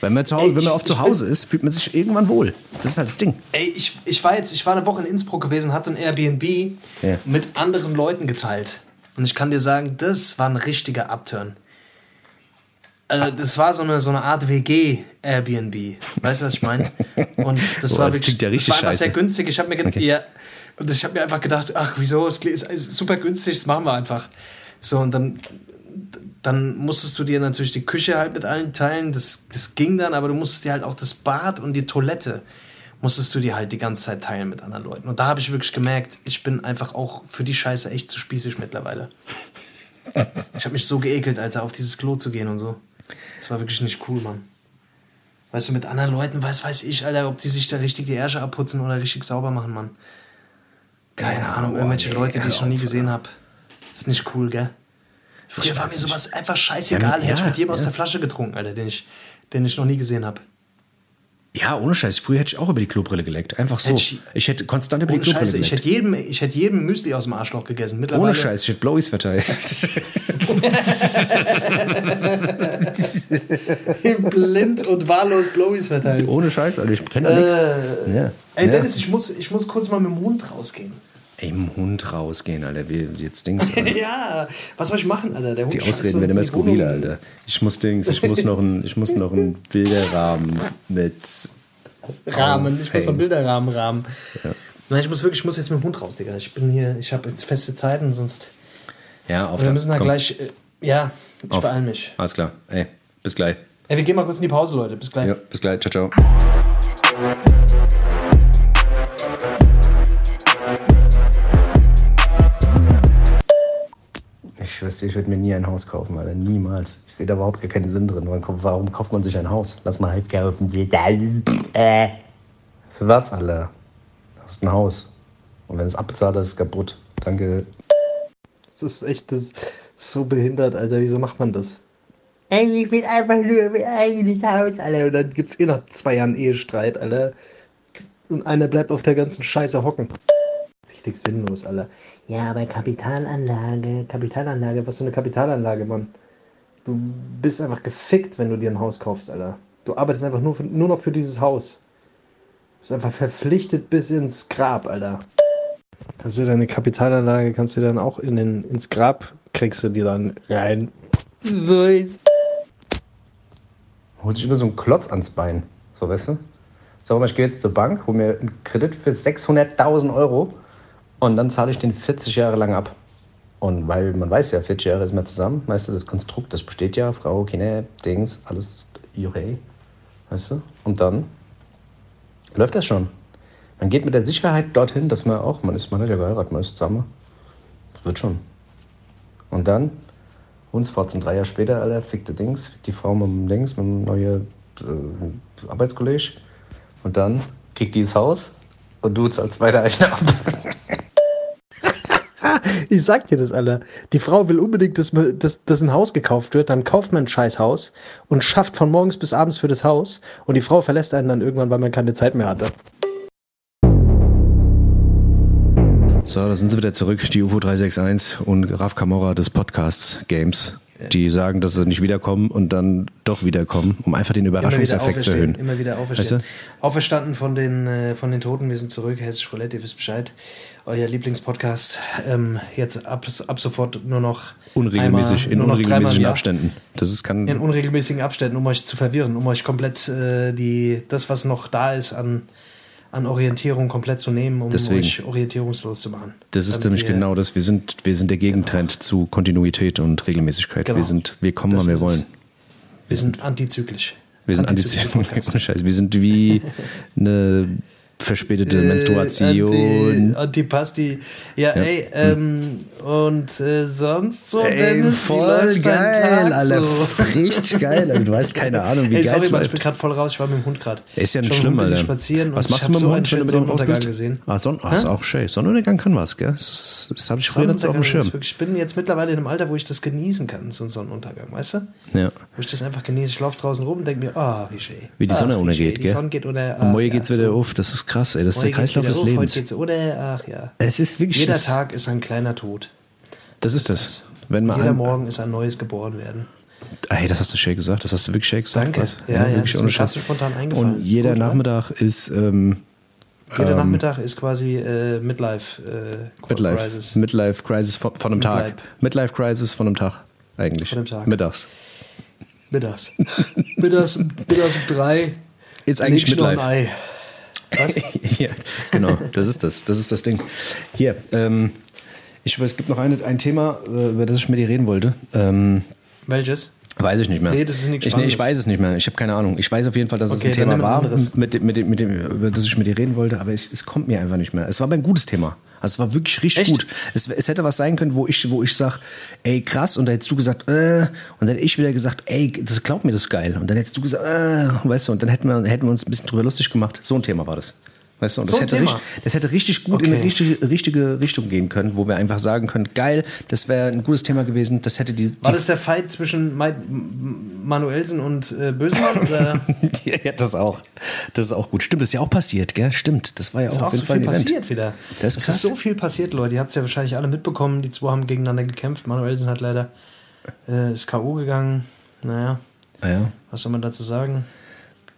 Wenn man, zu Hause, Ey, wenn man ich- oft zu ich Hause ist, fühlt man sich irgendwann wohl. Das ist halt das Ding. Ey, ich, ich war jetzt, ich war eine Woche in Innsbruck gewesen, hatte ein Airbnb Ja. mit anderen Leuten geteilt. Und ich kann dir sagen, das war ein richtiger Upturn. Also das war so eine, so eine Art WG-Airbnb. Weißt du, was ich meine? Und das Boah, war das wirklich klingt ja richtig das war einfach sehr günstig. Ich habe mir, gedacht, Okay. ja, und ich hab mir einfach gedacht, ach wieso, es ist super günstig, das machen wir einfach. So, und dann, dann musstest du dir natürlich die Küche halt mit allen teilen. Das, das ging dann, aber du musstest dir halt auch das Bad und die Toilette musstest du dir halt die ganze Zeit teilen mit anderen Leuten. Und da habe ich wirklich gemerkt, ich bin einfach auch für die Scheiße echt zu spießig mittlerweile. Ich habe mich so geekelt, Alter, auf dieses Klo zu gehen und so. Das war wirklich nicht cool, Mann. Weißt du, mit anderen Leuten, weiß, weiß ich, Alter, ob die sich da richtig die Ärsche abputzen oder richtig sauber machen, Mann. Keine Ahnung, irgendwelche nee, Leute, die ich noch nie gesehen habe. Ist nicht cool, gell? Früher war mir sowas einfach scheißegal. Ja, Hätte ich mit jedem aus der Flasche getrunken, Alter, den ich, den ich noch nie gesehen habe. Ja, ohne Scheiß. Früher hätte ich auch über die Klobrille geleckt. Einfach so. Hätte ich- Ich, hätte konstant über die Klobrille Scheiße, ich geleckt. hätte jedem, ich hätte jedem Müsli aus dem Arschloch gegessen. Ohne Scheiß. Ich hätte Blowies verteilt. Blind und wahllos Blowies verteilt. ohne Scheiß, Alter. Ich kenne da nichts. Ja. Äh, Ey, ja. Dennis, ich muss, ich muss kurz mal mit dem Hund rausgehen. Im Hund rausgehen, Alter. Wie jetzt Dings. Ja, was soll ich machen, Alter? Der Hund Die Ausreden werden immer skurriler, Alter. Ich muss Dings, ich muss noch ein, ich muss noch einen Bilderrahmen mit Rahmen. Ich muss noch Fame. Bilderrahmen rahmen. Nein, ich muss wirklich, ich muss jetzt mit dem Hund raus, Digga. Ich bin hier, ich habe jetzt feste Zeiten, sonst. Ja, auf Wir müssen da Komm, gleich. Äh, ja, ich auf. beeil mich. Alles klar. Ey, bis gleich. Ey, wir gehen mal kurz in die Pause, Leute. Bis gleich. Ja, bis gleich. Ciao, ciao. Ich weiß, ich würde mir nie ein Haus kaufen, Alter. Niemals. Ich sehe da überhaupt gar keinen Sinn drin. Warum, warum kauft man sich ein Haus? Lass mal halt kaufen. Äh. Für was, Alter? Du hast ein Haus. Und wenn es abbezahlt ist, ist es kaputt. Danke. Das ist echt das ist so behindert, Alter. Wieso macht man das? Ey, ich will einfach nur mein eigenes Haus, Alter, und dann gibt's eh nach zwei Jahren Ehestreit, Alter. Und einer bleibt auf der ganzen Scheiße hocken. Richtig sinnlos, Alter. Ja, aber Kapitalanlage, Kapitalanlage, was für eine Kapitalanlage, Mann. Du bist einfach gefickt, wenn du dir ein Haus kaufst, Alter. Du arbeitest einfach nur, für, nur noch für dieses Haus. Du bist einfach verpflichtet bis ins Grab, Alter. Kannst du deine Kapitalanlage, kannst du dann auch in den, ins Grab, kriegst du die dann rein. So ist. holt sich immer so einen Klotz ans Bein. So, weißt du? Sag mal, ich gehe jetzt zur Bank, hole mir einen Kredit für 600.000 Euro und dann zahle ich den 40 Jahre lang ab. Und weil man weiß ja, 40 Jahre ist man zusammen, weißt du, das Konstrukt, das besteht ja, Frau, Kinder, Dings, alles okay, weißt du? Und dann läuft das schon. Man geht mit der Sicherheit dorthin, dass man auch, man ist, man hat ja geheiratet, man ist zusammen. Das wird schon. Und dann Hundsfotzen, drei Jahre später, Alter, fickte Dings, die Frau mit dem Dings, mit dem neuen äh, Arbeitskollege. Und dann kriegt die das Haus und du zahlst weiter Eichner ab. Ich sag dir das, Alter. Die Frau will unbedingt, dass, dass, dass ein Haus gekauft wird, dann kauft man ein scheiß Haus und schafft von morgens bis abends für das Haus und die Frau verlässt einen dann irgendwann, weil man keine Zeit mehr hatte. So, da sind sie wieder zurück, die UFO 361 und Raf Camorra des Podcasts Games. Die sagen, dass sie nicht wiederkommen und dann doch wiederkommen, um einfach den Überraschungseffekt zu erhöhen. Immer wieder auferstehen. Weißt Auferstanden von den, äh, von den Toten. Wir sind zurück. Hessisch Roulette, ihr wisst Bescheid. Euer Lieblingspodcast. Ähm, jetzt ab, ab sofort nur noch Unregelmäßig, einmal, in nur noch unregelmäßigen Jahr. Abständen. Das ist kann. In unregelmäßigen Abständen, um euch zu verwirren, um euch komplett äh, die, das, was noch da ist an, an Orientierung, komplett zu nehmen, um Deswegen. euch orientierungslos zu machen. Das ist nämlich genau das. Wir sind, wir sind der Gegentrend zu Kontinuität und Regelmäßigkeit. Genau. Wir sind, wir kommen, Das wann wir wollen. Wir sind antizyklisch. Wir sind antizyklisch. Scheiße. Wir sind wie eine verspätete Äh, Menstruation. Anti, Antipasti. Ja, ey, ähm, und äh, sonst so, Dennis, wie läuft dein Tag so? Richtig geil. Alter. Du hast keine Ahnung, wie Ey, geil sorry, es Mann, ich bin gerade voll raus. Ich war mit dem Hund gerade. Ist ja nicht schlimm, Alter. spazieren. Was und machst ich du mit dem so Hund, wenn du mit dem raus Sonnenuntergang bist? gesehen. Ah, Sonn ah, ist auch schön. Sonnenuntergang kann was, gell? Das, das habe ich früher so auf dem Schirm. wirklich- Ich bin jetzt mittlerweile in einem Alter, wo ich das genießen kann, so ein Sonnenuntergang, weißt du? Ja. Wo ich das einfach genieße. Ich laufe draußen rum und denke mir, ah, wie schön. Wie die Ah, Sonne wie untergeht, schön. Die gell? Sonne geht unter. Und morgen ja, geht's wieder so. auf. Das ist krass, ey. Das ist der Kreislauf des auf, Heute Lebens. geht's oder, ach ja. Es ist wirklich Jeder das, Tag ist ein kleiner Tod. Das ist das. Wenn man Jeder Morgen ist ein neues geboren werden. Ey, das hast du schön gesagt. Das hast du wirklich schön gesagt. Danke. Was? Ja, ja, das wirklich ist ohne Scheiß. spontan eingefallen. Und jeder Gut, oder? Nachmittag ist ähm, Jeder ähm, Nachmittag ist quasi äh, Midlife äh, Midlife. Crisis. Midlife Crisis von, von einem Tag. Midlife. Midlife Crisis von einem Tag. Eigentlich. Von einem Tag. Mittags. Mittags. mittags, mittags um drei. Ist eigentlich Midlife. Ei. ja, genau, das ist das. Das ist das Ding. Hier, ähm, ich weiß, es gibt noch eine, ein Thema, äh, über das ich mit dir reden wollte. Ähm, Welches? Weiß ich nicht mehr. Nee, das ist nichts ich, nee, ich weiß es nicht mehr. Ich habe keine Ahnung. Ich weiß auf jeden Fall, dass Okay, es ein Thema ein war, mit, mit, dem, mit dem, über das ich mit dir reden wollte, aber es, es kommt mir einfach nicht mehr. Es war aber ein gutes Thema. Also es war wirklich richtig Echt? gut. Es, es hätte was sein können, wo ich, wo ich sag, ey krass, und dann hättest du gesagt, äh, und dann hätte ich wieder gesagt, ey, das glaub mir, das geil. Und dann hättest du gesagt, äh, weißt du, und dann hätten wir, hätten wir uns ein bisschen drüber lustig gemacht. So ein Thema war das. Weißt du, und das, So ein hätte, richtig, das hätte richtig gut in eine Okay. richtige, richtige Richtung gehen können, wo wir einfach sagen können, geil, das wäre ein gutes Thema gewesen, das hätte die, War die das der Fight zwischen Ma Manuelsen und äh, Bösemann? Oder ja, das auch. Das ist auch gut. Stimmt, das ist ja auch passiert, gell? Stimmt, das war ja auch ist auf auch jeden so Fall viel Event. passiert wieder. Das ist es ist so viel passiert, Leute. Ihr habt es ja wahrscheinlich alle mitbekommen. Die zwei haben gegeneinander gekämpft. Manuelsen hat leider äh, ist K.O. gegangen. Naja, Ah, ja. was soll man dazu sagen?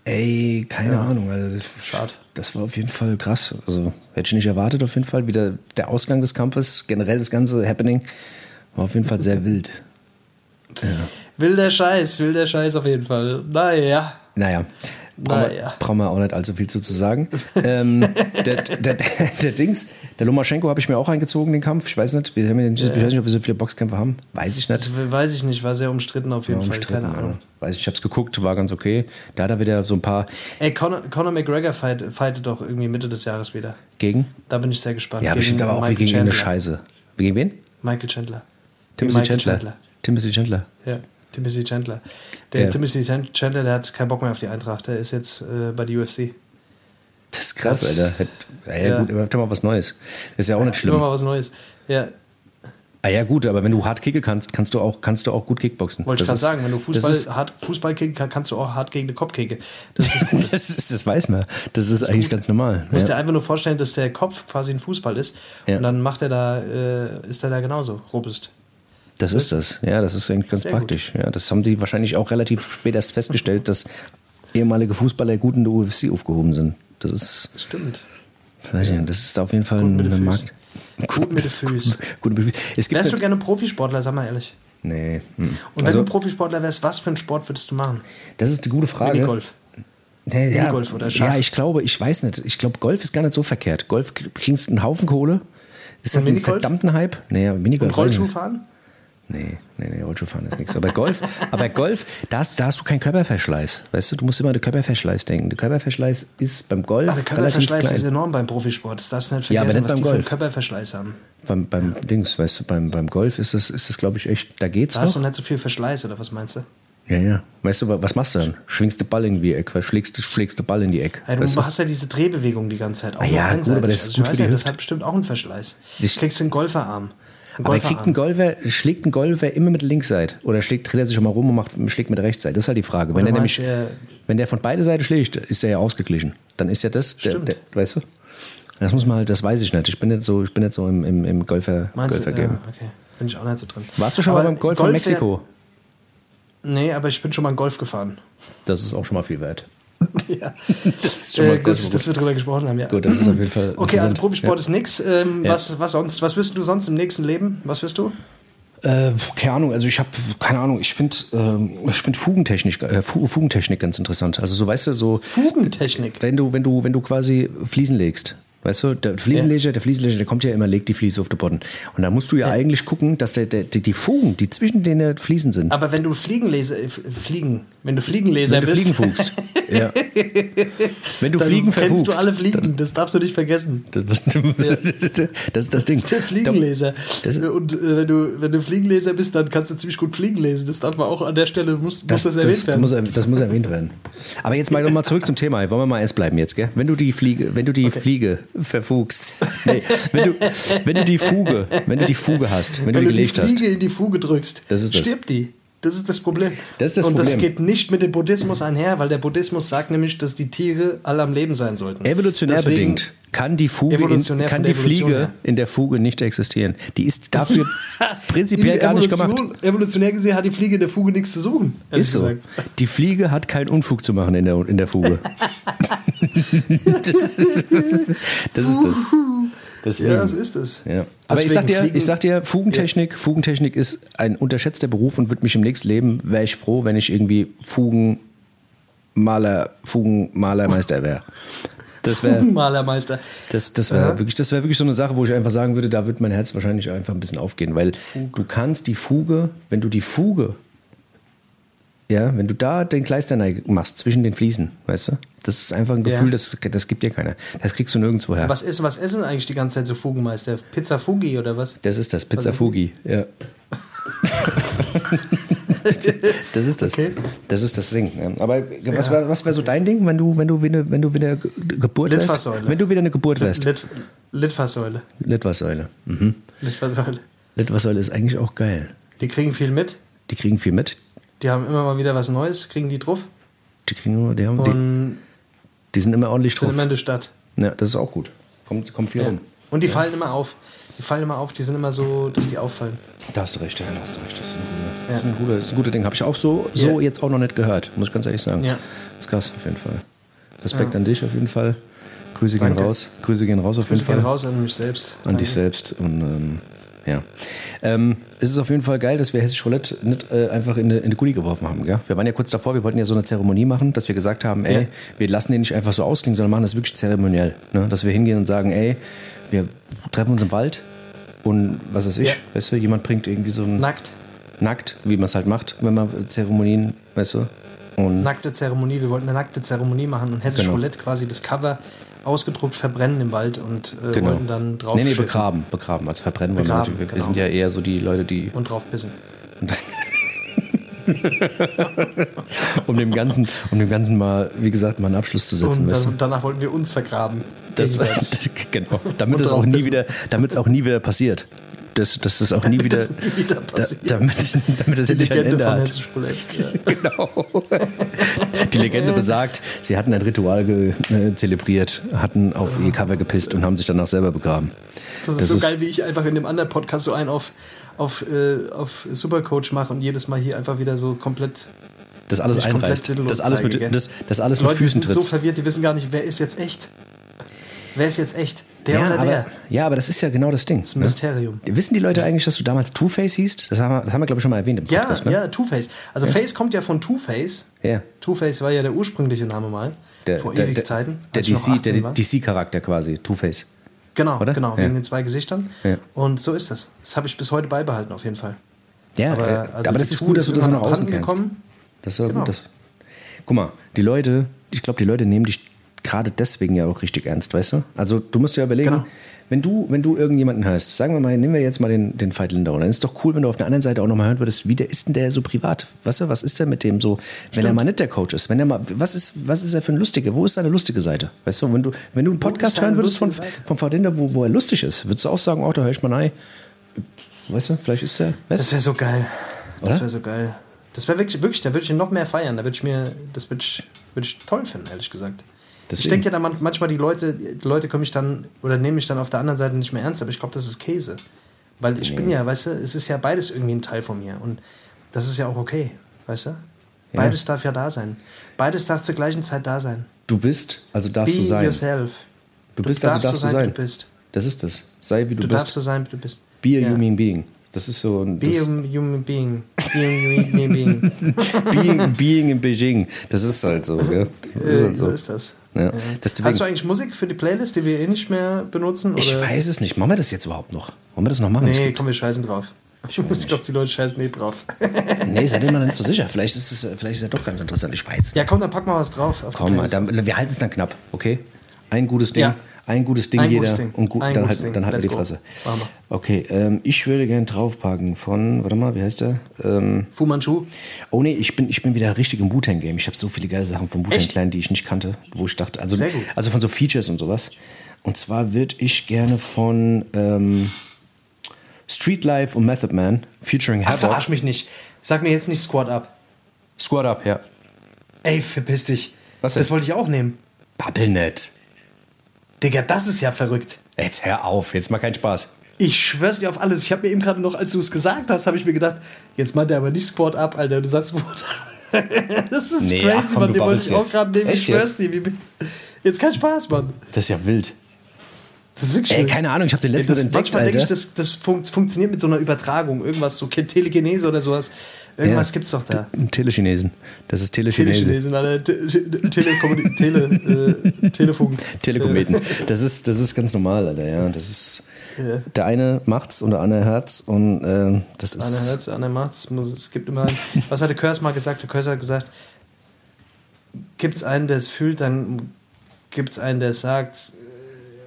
Ey, keine Ahnung. Also das, Schade. Das war auf jeden Fall krass. Also hätte ich nicht erwartet, auf jeden Fall. Wieder der Ausgang des Kampfes, generell das ganze Happening, war auf jeden Fall sehr wild. Wilder Scheiß, wilder Scheiß auf jeden Fall. Naja. Naja. Brauchen, Naja. wir, brauchen wir auch nicht allzu viel zu, sagen. ähm, der, der, der Dings, der Lomaschenko habe ich mir auch eingezogen, den Kampf. Ich weiß nicht, wir haben ja, ich weiß nicht, ob wir so viele Boxkämpfe haben. Weiß ich nicht. Das weiß ich nicht, war sehr umstritten auf jeden Fall. umstritten, Keine Ahnung. ja. Weiß ich, ich habe es geguckt, war ganz okay. Da hat er wieder so ein paar Ey, Conor, Conor McGregor fight, fightet doch irgendwie Mitte des Jahres wieder. gegen. Da bin ich sehr gespannt. Ja, bestimmt aber auch Michael gegen eine Chandler. Scheiße. Gegen wen? Michael Chandler. Timothy Michael Chandler. Timothy Chandler. Ja, Timothy Chandler. Der Ja. Timothy Chan- Chandler, der hat keinen Bock mehr auf die Eintracht. Der ist jetzt äh, bei der UFC. Das ist krass, Das- Alter. Hätt- Ja, ja, gut, aber mal was Neues. Das ist ja auch nicht schlimm. Immer mal was Neues. Ja, Ah ja, gut, aber wenn du hart kicke kannst, kannst du auch, kannst du auch gut Kickboxen. wollte ich Das gerade sagen. Wenn du das Fußball, ist- hart Fußball kicken kannst, kannst du auch hart gegen den Kopf kicken. Das ist das Gute. Das, ist, das weiß man. Das ist eigentlich ganz normal. Du musst dir Ja. einfach nur vorstellen, dass der Kopf quasi ein Fußball ist. Und dann macht er da, äh, ist er da genauso robust. Das ist das. Ja, das ist eigentlich ganz Sehr praktisch. Ja, das haben die wahrscheinlich auch relativ spät erst festgestellt, dass ehemalige Fußballer gut in der UFC aufgehoben sind. Das ist, Stimmt. nicht, das ist auf jeden Fall mit den Markt. Gut mit den Füßen. Gut, gut, es gibt Wärst du gerne Profisportler, sag mal ehrlich. Nee. Hm. Und wenn Also, du Profisportler wärst, was für einen Sport würdest du machen? das ist eine gute Frage. Minigolf. Nee, ja, Minigolf oder Schach? Ja, ich glaube, ich weiß nicht. Ich glaube, Golf ist gar nicht so verkehrt. Golf krie- kriegst einen Haufen Kohle. Ist Und halt ein verdammten Hype. Aber Minigolf. Und Rollschuh fahren? Nee, nee, nee, Rollschuhfahren ist nichts. Aber Golf, aber Golf, da hast, da hast du keinen Körperverschleiß. Weißt du, du musst immer an den Körperverschleiß denken. Der Körperverschleiß ist beim Golf Ach, der Körperverschleiß relativ ist klein. enorm beim Profisport. Das darfst du nicht Ja, vergessen, aber nicht was die beim für einen Golf. Körperverschleiß haben. Beim, beim Dings, weißt du, beim, beim Golf ist das, ist das glaube ich, echt, da geht's Da hast du noch. nicht so viel Verschleiß, oder was meinst du? Ja, ja. Weißt du, wa- was machst du dann? Schwingst du Ball in die Ecke, schlägst, du- schlägst du Ball in die Ecke. Ja, du hast ja diese Drehbewegung die ganze Zeit. Auch Ah ja, gut, aber das ist also gut für die ja, das Hüfte. hat bestimmt auch einen Verschleiß. Ich- Du kriegst einen Golferarm. Einen Aber kriegt ein Golferarm. Golfer, schlägt ein Golfer immer mit der Linksseite oder schlägt, dreht er sich schon mal rum und macht, schlägt mit der Rechtsseite? Das ist halt die Frage. Wenn er nämlich, du, er- wenn der von beide Seiten schlägt, ist er ja ausgeglichen. Dann ist ja das, der, der, weißt du? Das muss man halt, das weiß ich nicht. Ich bin nicht so, ich bin nicht so im, im, im Golfer, Meinst du? Golfer-Game. Ja, okay. Bin ich auch nicht so drin. Warst du schon Aber mal beim Golf in wär- Mexiko? Nee, aber ich bin schon mal Golf gefahren. Das ist auch schon mal viel wert. ja. Das ist schon mal Äh, gut, gut. dass wir drüber gesprochen haben, ja. Gut, das ist auf jeden Fall. Okay, also. Profisport ist nix. Ähm, Ja. was, was sonst? Was wirst du sonst im nächsten Leben? Was wirst du? Äh, keine Ahnung, also ich habe keine Ahnung, ich finde ähm, ich finde Fugentechnik äh, Fu- Fugentechnik ganz interessant. Also so weißt du, so Fugentechnik. wenn du wenn du wenn du quasi Fliesen legst, weißt du, der Fliesenleger, der Fliesenleger, der kommt ja immer legt die Fliese auf den Boden und da musst du ja, eigentlich gucken, dass der, der die, Fugen, die zwischen den äh, Fliesen sind, Aber wenn du Fliegenleser, äh, Fliegen, wenn du Fliegenleser wenn du bist, ja. Wenn du dann Fliegen kennst verfugst. du alle Fliegen. Das darfst du nicht vergessen. Das, das ist das Ding. Der Fliegenleser. Das- Und äh, wenn, du, wenn du Fliegenleser bist, dann kannst du ziemlich gut Fliegen lesen. Das darf man auch an der Stelle, muss muss das, erwähnt werden. Muss, das muss erwähnt werden. Aber jetzt mal nochmal zurück zum Thema. Wollen wir mal ernst bleiben jetzt, gell? Wenn du die Fliege, wenn du die Fliege verfugst, nee, wenn du, wenn du die Fuge, wenn du die Fuge hast, wenn, wenn du die du die gelegt hast, Fliege in die Fuge drückst, Das ist das. stirbt die. Das ist das Problem. Das ist das Und das Problem. geht nicht mit dem Buddhismus einher, weil der Buddhismus sagt nämlich, dass die Tiere alle am Leben sein sollten. evolutionär Deswegen- bedingt, kann die Fuge, in, kann die Fliege her. in der Fuge nicht existieren. Die ist dafür prinzipiell In gar nicht gemacht. Evolution- Evolutionär gesehen hat die Fliege in der Fuge nichts zu suchen. Ist so. gesagt. Die Fliege hat keinen Unfug zu machen in der, in der Fuge. das, das ist das. Deswegen. Ja, so ist es. Ja. Aber ich sag dir, ich sag dir, Fugentechnik, Fugentechnik ist ein unterschätzter Beruf und würde mich im nächsten Leben wäre ich froh, wenn ich irgendwie Fugenmaler, Fugenmalermeister wäre. Das wäre Fugenmalermeister. das, das wäre wirklich, das wäre wirklich so eine Sache, wo ich einfach sagen würde, da wird mein Herz wahrscheinlich einfach ein bisschen aufgehen, weil du kannst die Fuge, wenn du die Fuge, ja, wenn du da den Kleister machst zwischen den Fliesen, weißt du, das ist einfach ein Ja. Gefühl, das, das gibt dir keiner. Das kriegst du nirgendwo her. Was essen, was essen eigentlich die ganze Zeit so Fugenmeister? Pizza Fugi oder was? Das ist das, Pizza Fugi, ja. Das ist das. Okay. Das ist das Ding. ja. Aber was wäre was wär so dein Ding, wenn du, wenn du wieder, wenn du wieder Ge- Geburt wärst? Wenn du wieder eine Geburt wärst. Lit, Litfaßsäule. Litfaßsäule. Mhm. Litfaßsäule. Litfaßsäule ist eigentlich auch geil. Die kriegen viel mit. Die kriegen viel mit. Die haben immer mal wieder was Neues, kriegen die drauf. Die kriegen immer, die, haben, die, die sind immer ordentlich sind drauf. immer in der Stadt. Ja, das ist auch gut. Kommt, kommt viel Ja. rum. Und die fallen immer auf. Die fallen immer auf, die sind immer so, dass die auffallen. Da hast du recht, ja, da hast du recht. Das ist ein, guter, das ist ein, guter, das ist ein guter Ding. Habe ich auch so, so Ja. jetzt auch noch nicht gehört, muss ich ganz ehrlich sagen. Ja. Das ist krass, auf jeden Fall. Respekt an dich auf jeden Fall. Grüße gehen Danke. raus. Grüße gehen raus auf Grüße jeden Fall. gehen raus an mich selbst. An dich selbst. Und ähm, ja. Ähm, es ist auf jeden Fall geil, dass wir Hessisch Roulette nicht äh, einfach in eine, in eine geworfen haben. Gell? Wir waren ja kurz davor, wir wollten ja so eine Zeremonie machen, dass wir gesagt haben, ey, Ja. wir lassen den nicht einfach so ausklingen, sondern machen das wirklich zeremoniell. Ne? Dass wir hingehen und sagen, ey, wir treffen uns im Wald und was weiß ich, Ja. weißt du, jemand bringt irgendwie so ein Nackt. nackt, wie man es halt macht, wenn man Zeremonien, weißt du. Und Nackte Zeremonie. Wir wollten eine nackte Zeremonie machen und Hessisch Genau. Roulette quasi das Cover ausgedruckt verbrennen im Wald und äh, genau. wollten dann drauf nee, nee, schiffen begraben, begraben. Also verbrennen wollen wir Begraben, natürlich. Wir genau. sind ja eher so die Leute, die und drauf pissen. um dem Ganzen, um dem Ganzen mal, wie gesagt, mal einen Abschluss zu setzen, Und dann, danach wollten wir uns vergraben. Das, genau. Damit es auch nie wieder, damit es auch nie wieder passiert. Dass, dass das auch nie wieder, das nie wieder da, passiert. damit, damit das Die endlich ein Legende Ende von hat. Roulette. Ja. Genau. Die Legende besagt, sie hatten ein Ritual ge, äh, zelebriert, hatten auf ihr Cover gepisst und haben sich danach selber begraben. Das ist so geil, wie ich einfach in dem anderen Podcast so einen auf, auf, äh, auf Supercoach mache und jedes Mal hier einfach wieder so komplett. das alles einreißt. Das alles, mit, das, das alles Die mit Leute Füßen sind so tritt. verwirrt, die wissen gar nicht, wer ist jetzt echt. Wer ist jetzt echt? Der ja, oder aber, der? ja, aber das ist ja genau das Ding. Das ein Mysterium. Wissen die Leute eigentlich, dass du damals Two-Face hießt? Das haben wir, das haben wir glaube ich, schon mal erwähnt im Ja, Podcast. ne? ja, Two-Face. Also Face kommt ja von Two-Face. Ja. Two-Face war ja der ursprüngliche Name mal. Der, vor der, ewig Zeiten. Der noch DC, 18 der war. DC-Charakter quasi, Two-Face. Genau, oder? genau, Ja. wegen den zwei Gesichtern. Ja. Und so ist das. Das habe ich bis heute beibehalten, auf jeden Fall. Ja, Aber, aber, also aber das ist gut, dass du das irgendwann außen kennst. gekommen. Das ist ja Genau. gut. Das. Guck mal, die Leute, ich glaube, die Leute nehmen dich gerade deswegen ja auch richtig ernst, weißt du? Also du musst dir überlegen, Genau. wenn du, wenn du irgendjemanden hast, sagen wir mal, nehmen wir jetzt mal den, den Veit Lindau, dann ist es doch cool, wenn du auf der anderen Seite auch nochmal hören würdest, wie der ist denn der so privat? Weißt du, was ist der mit dem so, wenn er mal nicht der Coach ist? Wenn er mal, was ist, was ist er für ein Lustiger? Wo ist seine lustige Seite? Weißt du, wenn du, wenn du einen Podcast hören würdest von, von Veit Lindau, wo, wo er lustig ist, würdest du auch sagen, oh, da höre ich mal rein. Weißt du, vielleicht ist er, weißt Das wäre so geil. Das Oder? wäre so geil. Das wäre wirklich, wirklich, da würde ich ihn noch mehr feiern. Da würde ich mir, das würde ich, würde ich toll finden, ehrlich gesagt. Ich Deswegen. denke ja dann man- manchmal, die Leute, die Leute können mich dann oder nehmen mich dann auf der anderen Seite nicht mehr ernst, aber ich glaube, das ist Käse. Weil ich bin ja, weißt du, es ist ja beides irgendwie ein Teil von mir. Und das ist ja auch okay. weißt du? Beides darf ja da sein. Beides darf zur gleichen Zeit da sein. Du bist, also darfst Be du sein. yourself. Du bist, also darfst du sein. wie du bist. Das ist das. Sei wie du, Du bist. darfst so sein, wie du bist. Be a Ja. human being. Das ist so ein Be a human being. Be a human being. being, being in Beijing. Das ist halt so, gell? Ist Äh, halt so so. ist das. Ja. Deswegen, Hast du eigentlich Musik für die Playlist, die wir eh nicht mehr benutzen? ich oder? weiß es nicht. Machen wir das jetzt überhaupt noch? Wollen wir das noch machen? Nee, komm, wir scheißen drauf. Ich, ich glaube, die Leute scheißen nicht drauf. nee, seid ihr mal nicht so sicher. Vielleicht ist es vielleicht ist ja doch ganz interessant. Ich weiß. Ja, komm, dann pack mal was drauf. Komm dann, wir halten es dann knapp, okay? Ein gutes Ding. Ja. Ein gutes Ding Ein jeder gutes Ding. und gut, Ein dann, halt, Ding. dann halten wir die go. Fresse. Okay, ähm, ich würde gerne draufpacken von, warte mal, wie heißt der? Ähm, Fu Manchu. oh nee, ich bin, ich bin wieder richtig im Wu-Tang-Game. Ich habe so viele geile Sachen von Wu-Tang? Clan, die ich nicht kannte, wo ich dachte, also, also von so Features und sowas. Und zwar würde ich gerne von ähm, Street Life und Method Man featuring Ach, Havoc. verarsch mich nicht. Sag mir jetzt nicht Squad Up. Squad Up, ja. Ey, verpiss dich. Was denn? Das wollte ich auch nehmen. Babbelnet. Digga, das ist ja verrückt. Jetzt hör auf, jetzt mal keinen Spaß. Ich schwör's dir auf alles. Ich habe mir eben gerade noch, als du es gesagt hast, habe ich mir gedacht, jetzt meint er aber nicht Squad Up, Alter. Du sagst Squad das ist Nee, crazy, ach komm, Mann. Den wollte ich babbelst auch jetzt. gerade nehmen. Ich Echt schwör's jetzt? dir. Jetzt kein Spaß, Mann. Das ist ja wild. Das ist wirklich Ey, keine Ahnung, ich habe den letzten das, entdeckt, manchmal denke ich, das, das fun funktioniert mit so einer Übertragung. Irgendwas, so Telegenese oder sowas. Irgendwas Ja. gibt's doch da. Telechinesen. Das ist Telechinese. Telechinesen, Alter. Te Te Telekommun- Tele äh, Telefunk. Telekometen. Das ist, das ist ganz normal, Alter, ja. Das ist. Der eine macht's und der andere hört's und äh, das ist. Einer hört's, einer macht's. Muss- Es gibt immer einen. Was hat der Körs mal gesagt? Der Körs hat gesagt, gibt's einen, der es fühlt, dann gibt's einen, der es sagt.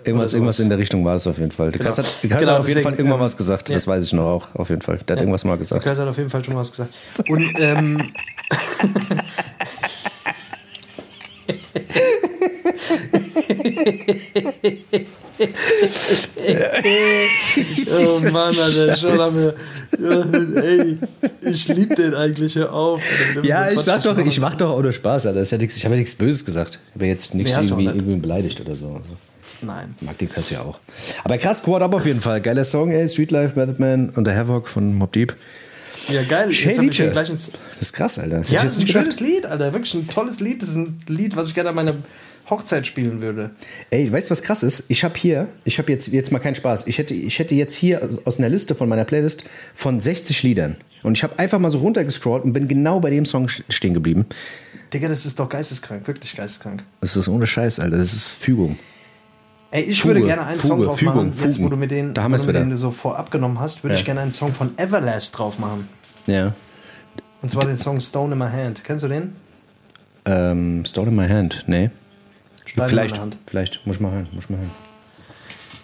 Irgendwas, irgendwas in der Richtung war es auf jeden Fall. Der Genau. Kaiser hat, der Kaiser Genau, hat auf jeden Fall irgendwann ähm, was gesagt. ja. Das weiß ich noch auch, auf jeden Fall. Der hat irgendwas mal Der gesagt. Körs hat auf jeden Fall schon was gesagt. Und ähm, oh Mann, Alter, schon haben wir. Ey, ich lieb den eigentlich, hör auf. Alter, Ja, ich sag doch, machen. ich mach doch auch nur Spaß, Alter. Das ist ja nichts, ich habe ja nichts Böses gesagt. Ich habe ja jetzt nichts Nee, irgendwie, irgendwie beleidigt oder so. Nein. Mag den Kurs ja auch. Aber krass, Squad Up auf jeden Fall. Geiler Song, ey. Street Life, Method Man und der Havoc von Mob Deep. Ja, geil. Shay Jetzt den gleichen. Das ist krass, Alter. Das Ja, ich das ist ein nicht schönes Lied, Alter. Wirklich ein tolles Lied. Das ist ein Lied, was ich gerne an meiner Hochzeit spielen würde. Ey, weißt du, was krass ist? Ich habe hier, ich habe jetzt, jetzt mal keinen Spaß. Ich hätte, ich hätte jetzt hier aus einer Liste von meiner Playlist von 60 Liedern. Und ich habe einfach mal so runtergescrollt und bin genau bei dem Song stehen geblieben. Digga, das ist doch geisteskrank. Wirklich geisteskrank. Das ist ohne Scheiß, Alter. Das ist Fügung. Ey, ich Fuge, würde gerne einen Song Fuge, drauf Fügung, machen. Jetzt, wo du mir den, Da haben wo du so vorab genommen hast, würde Ja. ich gerne einen Song von Everlast drauf machen. Ja. Und zwar den Song Stone in My Hand. Kennst du den? Ähm, Stone in my hand. Nee. Stein in vielleicht, Hand. vielleicht. Muss ich mal hören. Muss ich mal hören.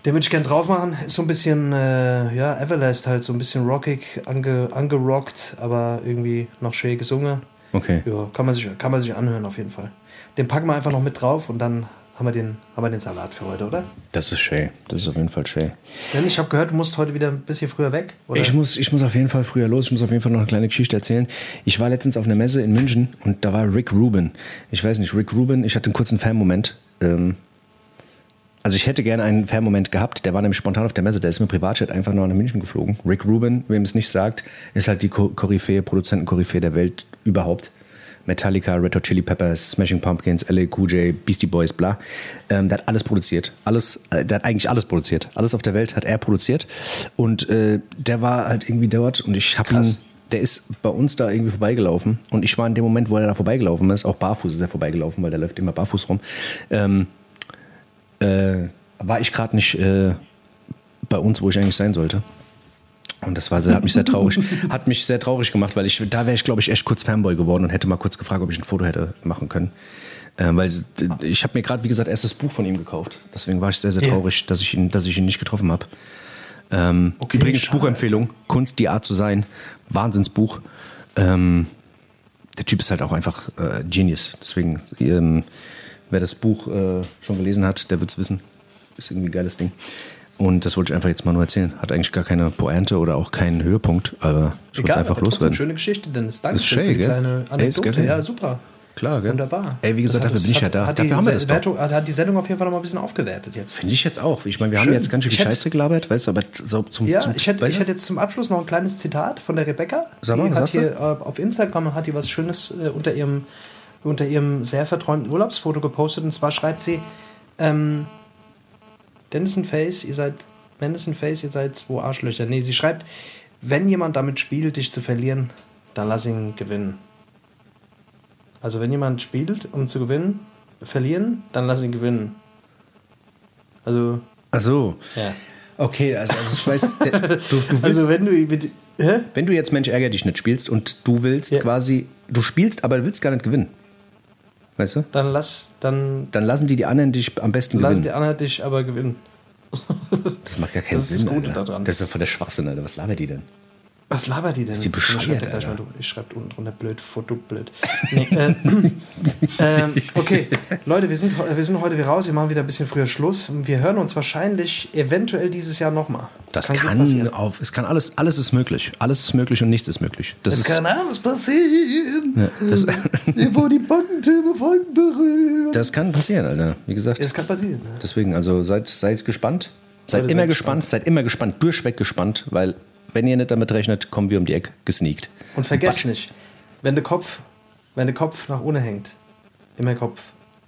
Den würde ich gerne drauf machen. Ist so ein bisschen, äh, ja, Everlast halt, so ein bisschen rockig, ange, angerockt, aber irgendwie noch schön gesungen. Okay. Ja, kann man, sich, kann man sich anhören auf jeden Fall. Den packen wir einfach noch mit drauf und dann haben wir den, haben wir den Salat für heute, oder? Das ist Shay. Das ist auf jeden Fall Shay. Denn ich habe gehört, du musst heute wieder ein bisschen früher weg, oder? Ich muss, ich muss auf jeden Fall früher los. Ich muss auf jeden Fall noch eine kleine Geschichte erzählen. Ich war letztens auf einer Messe in München und da war Rick Rubin. Ich weiß nicht, Rick Rubin, ich hatte einen kurzen Fan-Moment. Ähm, also ich hätte gerne einen Fan-Moment gehabt. Der war nämlich spontan auf der Messe. Der ist mit Privatjet einfach nur nach München geflogen. Rick Rubin, wem es nicht sagt, ist halt die Ko- Koryphäe, Produzenten-Koryphäe der Welt überhaupt. Metallica, Red Hot Chili Peppers, Smashing Pumpkins, LA Cool J, Beastie Boys, bla. Ähm, der hat alles produziert. Alles, äh, der hat eigentlich alles produziert. Alles auf der Welt hat er produziert. Und äh, der war halt irgendwie dort und ich habe ihn. Der ist bei uns da irgendwie vorbeigelaufen. Und ich war in dem Moment, wo er da vorbeigelaufen ist, auch barfuß ist er vorbeigelaufen, weil der läuft immer barfuß rum. Ähm, äh, war ich gerade nicht äh, bei uns, wo ich eigentlich sein sollte. Und das war sehr, hat mich sehr traurig, hat mich sehr traurig gemacht, weil ich da wäre ich glaube ich echt kurz Fanboy geworden und hätte mal kurz gefragt, ob ich ein Foto hätte machen können, ähm, weil ich habe mir gerade wie gesagt erst das Buch von ihm gekauft, deswegen war ich sehr sehr traurig, dass ich ihn, dass ich ihn nicht getroffen habe. Ähm, Okay, übrigens schade. Buchempfehlung, Kunst die Art zu sein, Wahnsinnsbuch. Ähm, der Typ ist halt auch einfach äh, Genius, deswegen ähm, wer das Buch äh, schon gelesen hat, der wird es wissen, ist irgendwie ein geiles Ding. Und das wollte ich einfach jetzt mal nur erzählen. Hat eigentlich gar keine Pointe oder auch keinen Höhepunkt, aber ich wollte es einfach aber trotzdem loswerden. Schöne Geschichte, Dennis. Danke Ist für schön, die gell? kleine Ey, ist Anekdote. geil. ja, super. Klar, gell? Wunderbar. Ey, wie gesagt, Das hat- dafür bin ich ja da. Hat Dafür die haben wir das doch. Wertung, hat hat die Sendung auf jeden Fall noch mal ein bisschen aufgewertet jetzt. Finde ich jetzt auch. Ich meine, wir haben Schön. jetzt ganz schön viel Scheiße gelabert, weißt du, aber so zum. Ja, zum ich hätte, ich du? hätte jetzt zum Abschluss noch ein kleines Zitat von der Rebecca. Sag mal, die was hat hier äh, auf Instagram hat die was Schönes äh, unter ihrem unter ihrem sehr verträumten Urlaubsfoto gepostet und zwar schreibt sie ähm, Dennis und Face, ihr seid und Face, ihr seid zwei Arschlöcher. Nee, sie schreibt, wenn jemand damit spielt, dich zu verlieren, dann lass ihn gewinnen. Also wenn jemand spielt, um zu gewinnen, verlieren, dann lass ihn gewinnen. Also, Ach so. ja. Okay, also, also ich weiß, du, du willst, Also wenn du mit, wenn du jetzt Mensch ärger dich nicht spielst und du willst Ja. quasi, du spielst, aber willst gar nicht gewinnen. Weißt du? Dann lass, dann Dann lassen die die anderen dich am besten lassen gewinnen. die anderen dich aber gewinnen. das macht gar keinen Das ist Sinn. das Gute Alter. daran. Das ist doch voll der Schwachsinn, Alter. Was labert die denn? Was labert die denn? Ist die bescheuert, Ich schreibe schreibe unten drunter blöd, Foto blöd. Nee, äh, ähm, okay, Leute, wir sind, wir sind heute wieder raus. Wir machen wieder ein bisschen früher Schluss. Wir hören uns wahrscheinlich eventuell dieses Jahr nochmal. Das, gut kann, passieren. auf, es kann alles, alles ist möglich. Alles ist möglich und nichts ist möglich. Das Es ist, kann alles passieren, ja, das, wo die Backentürme Wolken berühren. das kann passieren, Alter. Wie gesagt. Es kann passieren. ne? Deswegen, also seid, seid gespannt. Seid Leute, immer seid gespannt, seid immer gespannt, durchweg gespannt, weil wenn ihr nicht damit rechnet, kommen wir um die Ecke gesneakt. Und vergesst nicht, wenn der Kopf, wenn der Kopf nach unten hängt, immer Kopf,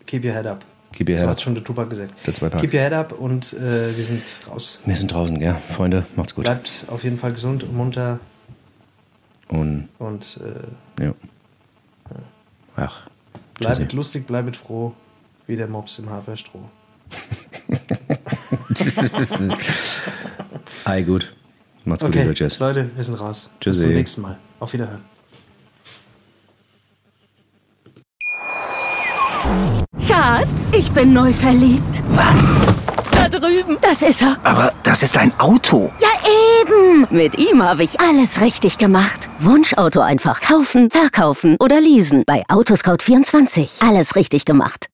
keep your head up. Keep your so head hat up. schon der Tupac gesagt. Der. Keep your head up und äh, wir sind raus. Wir sind draußen, gell? Freunde, macht's gut. Bleibt auf jeden Fall gesund und munter Und und äh, ja. Ach. bleibt Tschüssi. lustig, bleibt froh, wie der Mops im Haferstroh. Ei, gut. Macht's gut, Okay, lieber Jess. Leute, wir sind raus. Tschüssi. Bis zum nächsten Mal. Auf Wiederhören. Schatz, ich bin neu verliebt. Was? Da drüben. Das ist er. Aber das ist ein Auto. Ja, eben. Mit ihm habe ich alles richtig gemacht. Wunschauto einfach kaufen, verkaufen oder leasen. Bei Autoscout24. Alles richtig gemacht.